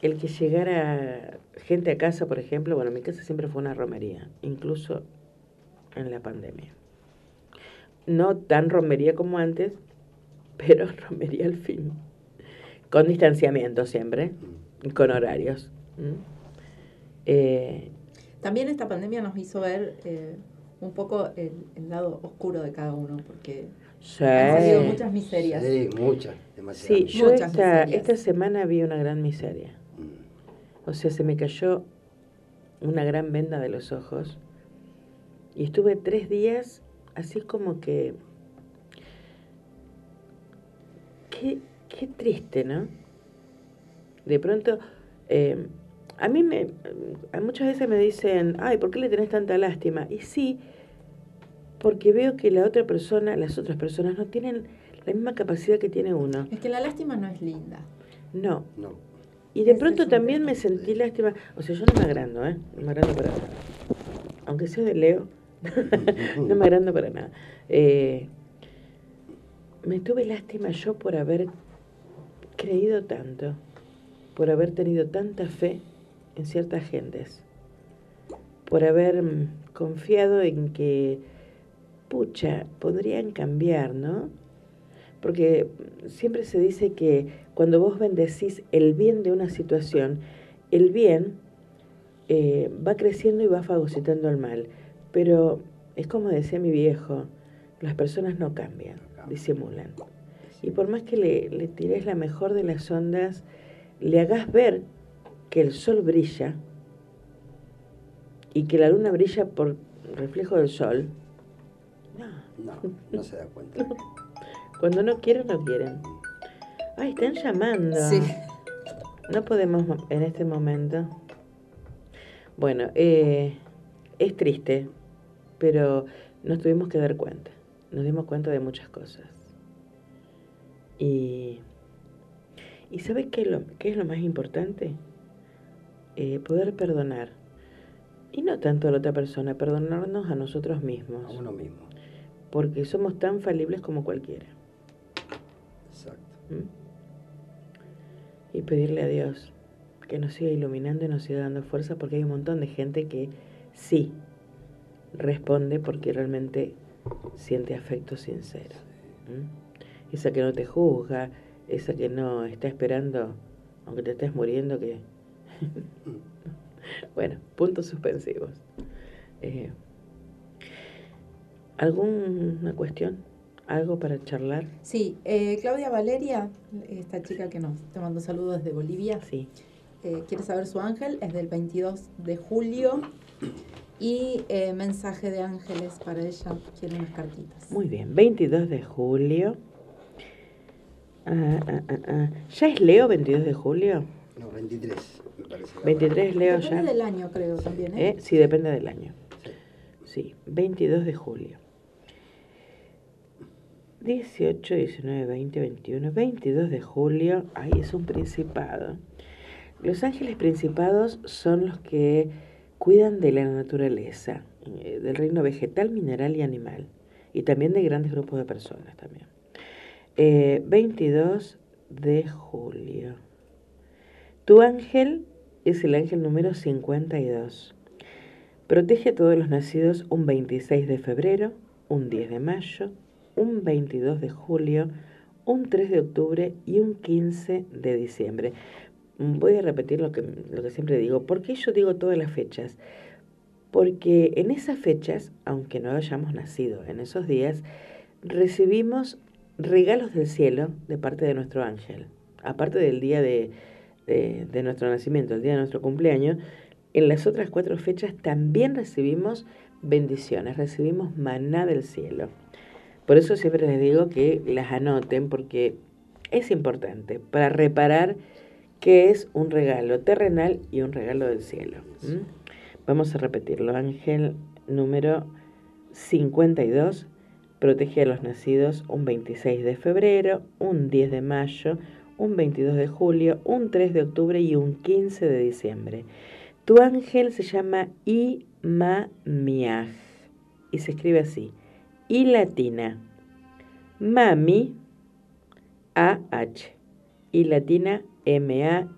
el que llegara gente a casa, por ejemplo, bueno, mi casa siempre fue una romería, incluso en la pandemia. No tan romería como antes, pero romería al fin. Con distanciamiento siempre, con horarios. Eh, También esta pandemia nos hizo ver eh, un poco el, el lado oscuro de cada uno, porque sí. han salido muchas miserias. Sí, muchas. Demasiadas. Sí, yo Muchas esta, miserias. esta semana vi una gran miseria. Mm. O sea, se me cayó una gran venda de los ojos. Y estuve tres días así como que... Qué, qué triste, ¿no? De pronto, eh, a mí me... a muchas veces me dicen, ay, ¿por qué le tenés tanta lástima? Y sí, porque veo que la otra persona, las otras personas no tienen la misma capacidad que tiene uno. Es que la lástima no es linda. No, No. y de pronto también me sentí lástima. O sea, yo no me agrando, ¿eh? No me agrando para nada. Aunque sea de Leo, no me agrando para nada. Eh, me tuve lástima yo por haber creído tanto, por haber tenido tanta fe en ciertas gentes, por haber mm, confiado en que, pucha, podrían cambiar, ¿no? Porque siempre se dice que cuando vos bendecís el bien de una situación, el bien eh, va creciendo y va fagocitando el mal. Pero es como decía mi viejo, las personas no cambian, disimulan. Y por más que le, le tires la mejor de las ondas, le hagas ver que el sol brilla y que la luna brilla por reflejo del sol, no, No, no se da cuenta. cuando no quieren, no quieren. Ay, están llamando. Sí. No podemos mo- en este momento. Bueno, eh, es triste, pero nos tuvimos que dar cuenta. Nos dimos cuenta de muchas cosas. Y, ¿y ¿sabes qué es, lo, qué es lo más importante? Eh, poder perdonar. Y no tanto a la otra persona, perdonarnos a nosotros mismos. A uno mismo. Porque somos tan falibles como cualquiera. Exacto. ¿m? Y pedirle a Dios que nos siga iluminando y nos siga dando fuerza porque hay un montón de gente que sí responde porque realmente siente afecto sincero. Esa que no te juzga, esa que no está esperando, aunque te estés muriendo, que... bueno, puntos suspensivos. Eh, ¿Alguna cuestión? ¿Algo para charlar? Sí, eh, Claudia Valeria, esta chica que nos te mandó saludos desde Bolivia, Sí. eh, quiere saber su ángel, es del 22 de julio y eh, mensaje de ángeles para ella, quiere unas cartitas. Muy bien, 22 de julio. Ah, ah, ah, ah. ¿Ya es Leo 22 de julio? No, 23, me parece. 23 Leo Depende ya. del año creo también, ¿eh? ¿Eh? Sí, depende del año. Sí, 22 de julio. 18, 19, 20, 21, 22 de julio. Ahí es un principado. Los ángeles principados son los que cuidan de la naturaleza, eh, del reino vegetal, mineral y animal, y también de grandes grupos de personas también. Eh, 22 de julio. Tu ángel es el ángel número 52. Protege a todos los nacidos un 26 de febrero, un 10 de mayo, un 22 de julio, un 3 de octubre y un 15 de diciembre. Voy a repetir lo que, lo que siempre digo. ¿Por qué yo digo todas las fechas? Porque en esas fechas, aunque no hayamos nacido en esos días, recibimos regalos del cielo de parte de nuestro ángel. Aparte del día de, de, de nuestro nacimiento, el día de nuestro cumpleaños, en las otras cuatro fechas también recibimos bendiciones, recibimos maná del cielo. Por eso siempre les digo que las anoten porque es importante para reparar qué es un regalo terrenal y un regalo del cielo. ¿m? Vamos a repetirlo. Ángel número 52 protege a los nacidos un 26 de febrero, un 10 de mayo, un 22 de julio, un 3 de octubre y un 15 de diciembre. Tu ángel se llama Imamiaj y se escribe así. I latina. Mami A-H. Y latina M-A-M-I-A-H.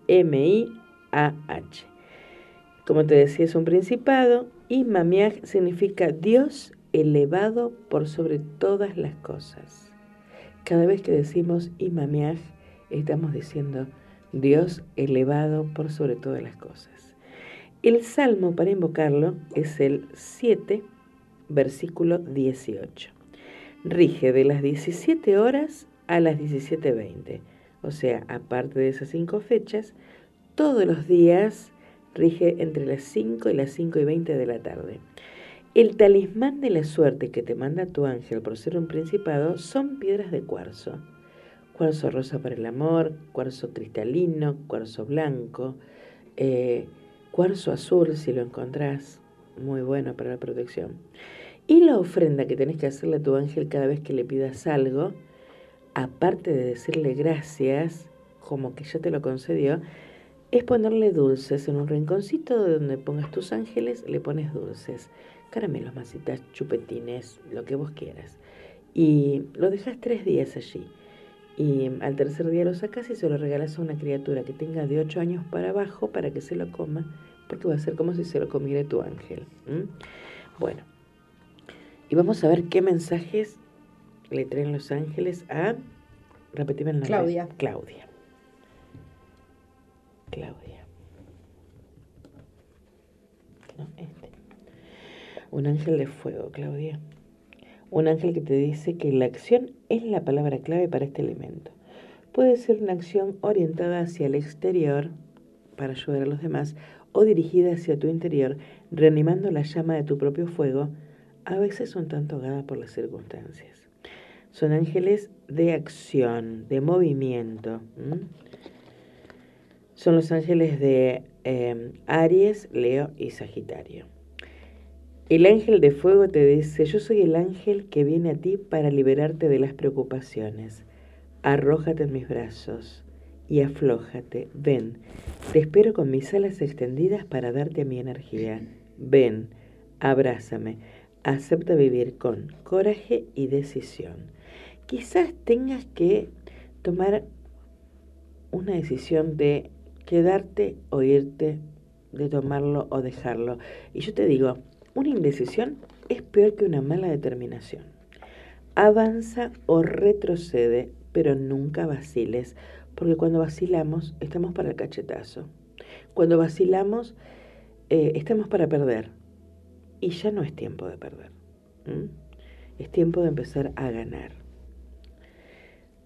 Como te decía, es un principado y significa Dios elevado por sobre todas las cosas. Cada vez que decimos Imamiaj, estamos diciendo Dios elevado por sobre todas las cosas. El salmo para invocarlo es el 7, versículo 18. Rige de las 17 horas a las 17.20. O sea, aparte de esas cinco fechas, todos los días rige entre las 5 y las 5 y 20 de la tarde. El talismán de la suerte que te manda tu ángel por ser un principado son piedras de cuarzo. Cuarzo rosa para el amor, cuarzo cristalino, cuarzo blanco, eh, cuarzo azul si lo encontrás, muy bueno para la protección. Y la ofrenda que tenés que hacerle a tu ángel cada vez que le pidas algo, aparte de decirle gracias, como que ya te lo concedió, es ponerle dulces en un rinconcito de donde pongas tus ángeles, le pones dulces, caramelos, masitas, chupetines, lo que vos quieras. Y lo dejas tres días allí. Y al tercer día lo sacas y se lo regalas a una criatura que tenga de 8 años para abajo para que se lo coma, porque va a ser como si se lo comiera tu ángel. Bueno, y vamos a ver qué mensajes le traen los ángeles a. Repetime el nombre. Claudia. Claudia. Claudia. No, este. Un ángel de fuego, Claudia. Un ángel que te dice que la acción es la palabra clave para este elemento. Puede ser una acción orientada hacia el exterior para ayudar a los demás o dirigida hacia tu interior, reanimando la llama de tu propio fuego, a veces un tanto ahogada por las circunstancias. Son ángeles de acción, de movimiento. Son los ángeles de eh, Aries, Leo y Sagitario. El ángel de fuego te dice, yo soy el ángel que viene a ti para liberarte de las preocupaciones. Arrójate en mis brazos y aflójate. Ven, te espero con mis alas extendidas para darte mi energía. Ven, abrázame. Acepta vivir con coraje y decisión. Quizás tengas que tomar una decisión de quedarte o irte, de tomarlo o dejarlo. Y yo te digo, una indecisión es peor que una mala determinación. Avanza o retrocede, pero nunca vaciles, porque cuando vacilamos estamos para el cachetazo. Cuando vacilamos eh, estamos para perder. Y ya no es tiempo de perder. Es tiempo de empezar a ganar.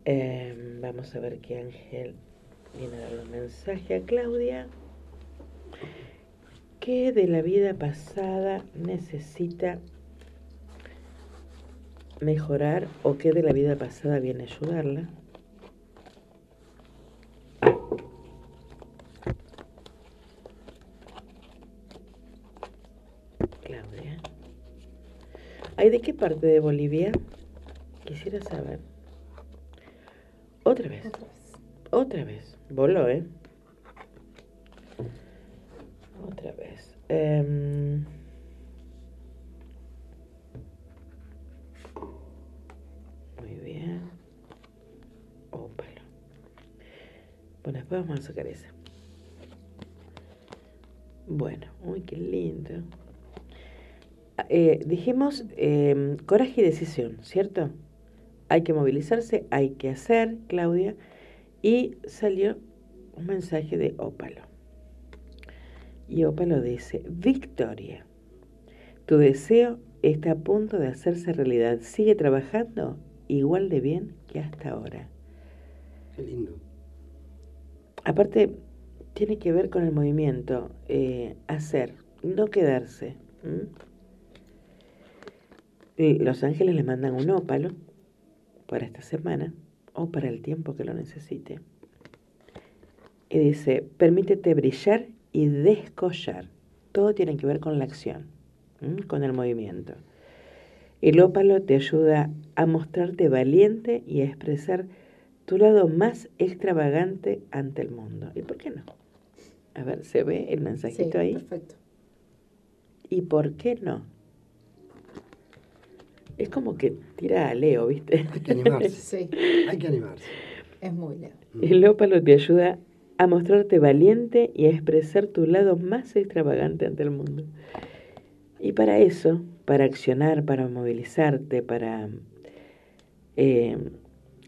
Eh, vamos a ver qué ángel viene a darle un mensaje a Claudia. ¿Qué de la vida pasada necesita mejorar o qué de la vida pasada viene a ayudarla? Claudia. ¿Ay, de qué parte de Bolivia? Quisiera saber. Otra vez. Otra vez. Otra vez. Voló, ¿eh? Otra vez. Em, muy bien. Ópalo. Bueno, después vamos a sacar esa. Bueno, uy, qué lindo. Ah, eh, dijimos em, coraje y decisión, ¿cierto? Hay que movilizarse, hay que hacer, Claudia. Y salió un mensaje de Ópalo. Y Ópalo dice, Victoria, tu deseo está a punto de hacerse realidad. Sigue trabajando igual de bien que hasta ahora. Qué lindo. Aparte, tiene que ver con el movimiento, eh, hacer, no quedarse. Los ángeles le mandan un ópalo para esta semana o para el tiempo que lo necesite. Y dice, permítete brillar y descollar. Todo tiene que ver con la acción, ¿m? con el movimiento. El ópalo te ayuda a mostrarte valiente y a expresar tu lado más extravagante ante el mundo. ¿Y por qué no? A ver, ¿se ve el Sí, mensajito ahí? perfecto. ¿Y por qué no? Es como que tira a Leo, ¿viste? Hay que animarse. Sí, Hay que animarse. es muy leo. El ópalo te ayuda a mostrarte valiente y a expresar tu lado más extravagante ante el mundo. Y para eso, para accionar, para movilizarte, para eh,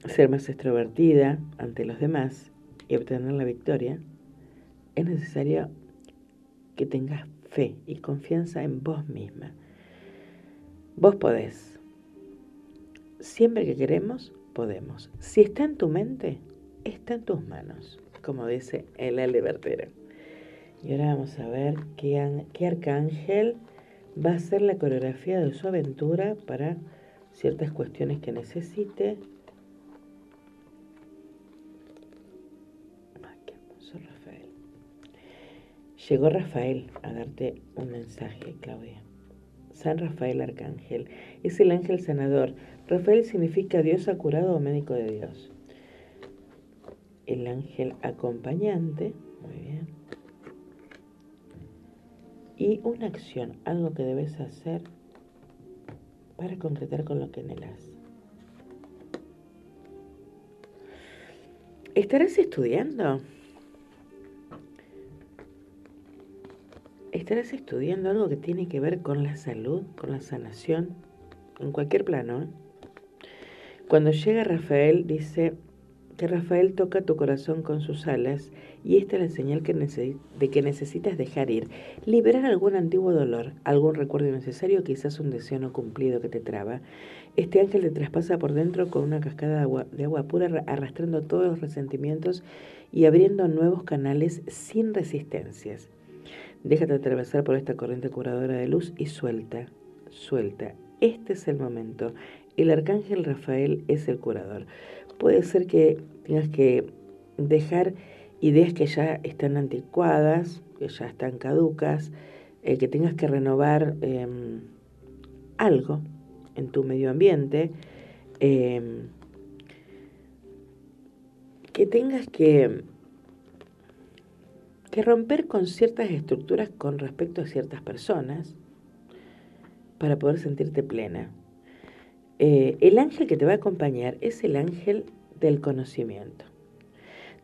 ser más extrovertida ante los demás y obtener la victoria, es necesario que tengas fe y confianza en vos misma. Vos podés. Siempre que queremos, podemos. Si está en tu mente, está en tus manos, como dice el Ale Bertera. Y ahora vamos a ver qué, arcángel va a hacer la coreografía de su aventura para ciertas cuestiones que necesite. Rafael. Llegó Rafael a darte un mensaje, Claudia. San Rafael Arcángel es el ángel sanador. Rafael significa Dios ha curado o médico de Dios. El ángel acompañante, muy bien. Y una acción, algo que debes hacer para concretar con lo que anhelas. ¿Estarás estudiando? ¿Estarás estudiando algo que tiene que ver con la salud, con la sanación, en cualquier plano? ¿eh? Cuando llega Rafael, dice que Rafael toca tu corazón con sus alas y esta es la señal que de que necesitas dejar ir, liberar algún antiguo dolor, algún recuerdo innecesario, quizás un deseo no cumplido que te traba. Este ángel te traspasa por dentro con una cascada de agua, de agua pura, arra- arrastrando todos los resentimientos y abriendo nuevos canales sin resistencias. Déjate atravesar por esta corriente curadora de luz y suelta, suelta. Este es el momento. El arcángel Rafael es el curador. Puede ser que tengas que dejar ideas que ya están anticuadas, que ya están caducas, eh, que tengas que renovar eh, algo en tu medio ambiente, eh, que tengas que que romper con ciertas estructuras con respecto a ciertas personas para poder sentirte plena. Eh, el ángel que te va a acompañar es el ángel del conocimiento.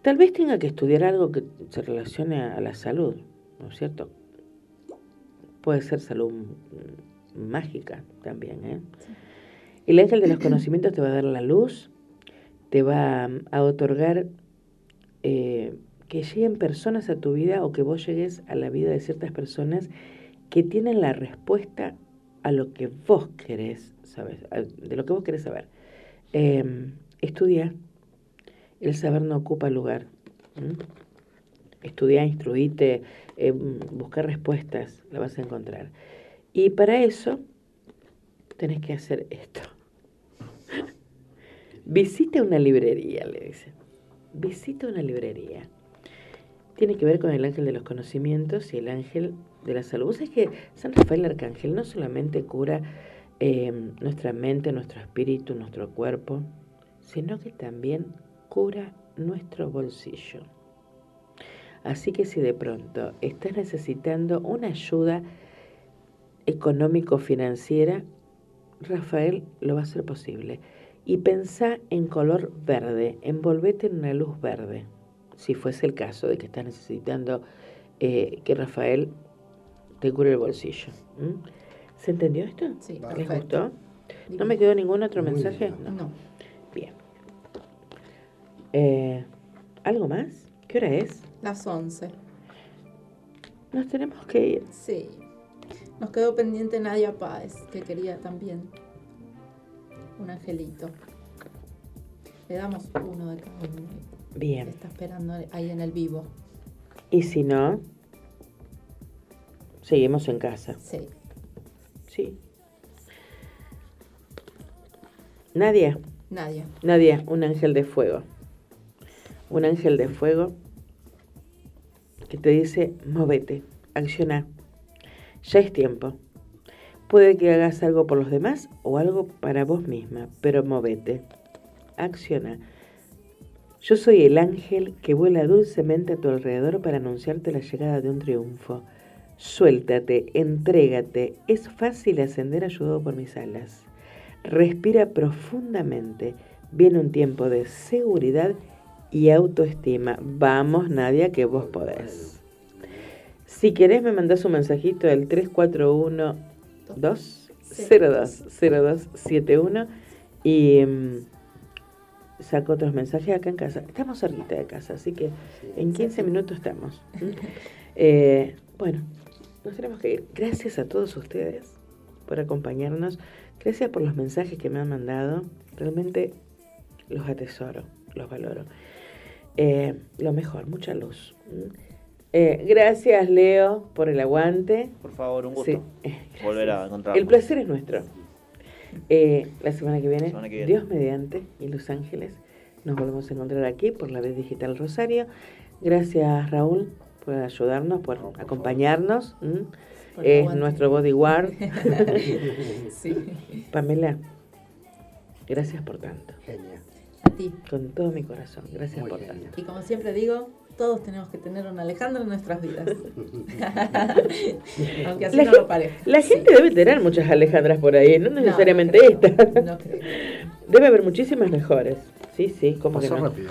Tal vez tenga que estudiar algo que se relacione a la salud, ¿no es cierto? Puede ser salud mm, mágica también. ¿eh? El ángel de los conocimientos te va a dar la luz, te va a otorgar eh, que lleguen personas a tu vida o que vos llegues a la vida de ciertas personas que tienen la respuesta a lo que vos querés saber, de lo que vos querés saber. Eh, estudia. El saber no ocupa lugar. ¿m? Estudia, instruite, eh, buscar respuestas, la vas a encontrar. Y para eso tenés que hacer esto. Visita una librería, le dice. Visita una librería. Tiene que ver con el ángel de los conocimientos y el ángel de la salud. Vos sabés que San Rafael Arcángel no solamente cura eh, nuestra mente, nuestro espíritu, nuestro cuerpo, sino que también cura nuestro bolsillo. Así que si de pronto estás necesitando una ayuda económico-financiera, Rafael lo va a hacer posible. Y pensá en color verde, envolvete en una luz verde, si fuese el caso de que estás necesitando eh, que Rafael te cure el bolsillo. ¿m? ¿Se entendió esto? Sí, ¿Les perfecto. gustó? ¿No me quedó ningún otro Muy mensaje? bien. No. Bien. Eh, ¿Algo más? ¿Qué hora es? Las 11. Nos tenemos que ir. Sí. Nos quedó pendiente Nadia Páez, que quería también un angelito. Le damos uno de cada uno. Bien. Está esperando ahí en el vivo. Y si no, seguimos en casa. Sí. Sí. Nadia, Nadia. Nadia, un ángel de fuego. Un ángel de fuego que te dice, movete, acciona. Ya es tiempo. Puede que hagas algo por los demás o algo para vos misma, pero movete, acciona. Yo soy el ángel que vuela dulcemente a tu alrededor para anunciarte la llegada de un triunfo. Suéltate, entrégate. Es fácil ascender ayudado por mis alas. Respira profundamente. Viene un tiempo de seguridad y autoestima. Vamos, Nadia, que vos podés. Si querés, me mandás un mensajito del 341 020271 y mm, saco otros mensajes acá en casa. Estamos cerquita de casa, así que en 15 minutos estamos. ¿m? Eh, bueno, nos tenemos que ir. Gracias a todos ustedes por acompañarnos. Gracias por los mensajes que me han mandado. Realmente los atesoro, los valoro. Eh, lo mejor, mucha luz. ¿m? Eh, gracias, Leo, por el aguante. Por favor, un gusto. Sí, Volver a encontrarnos. el placer es nuestro. Eh, la semana que viene, Semana que viene. Dios mediante y Los Ángeles, nos volvemos a encontrar aquí por la vez digital Rosario. Gracias, Raúl, por ayudarnos, por acompañarnos. Es aguante. nuestro bodyguard. sí. Pamela, gracias por tanto. Genial. A ti. Con todo mi corazón, gracias Muy por genial. tanto. Y como siempre digo, todos tenemos que tener un Alejandro en nuestras vidas. Aunque así La no lo parezca. La gente debe tener muchas Alejandras por ahí, no necesariamente creo. esta. No creo. Debe haber muchísimas mejores. Sí, sí, como que no. rápido.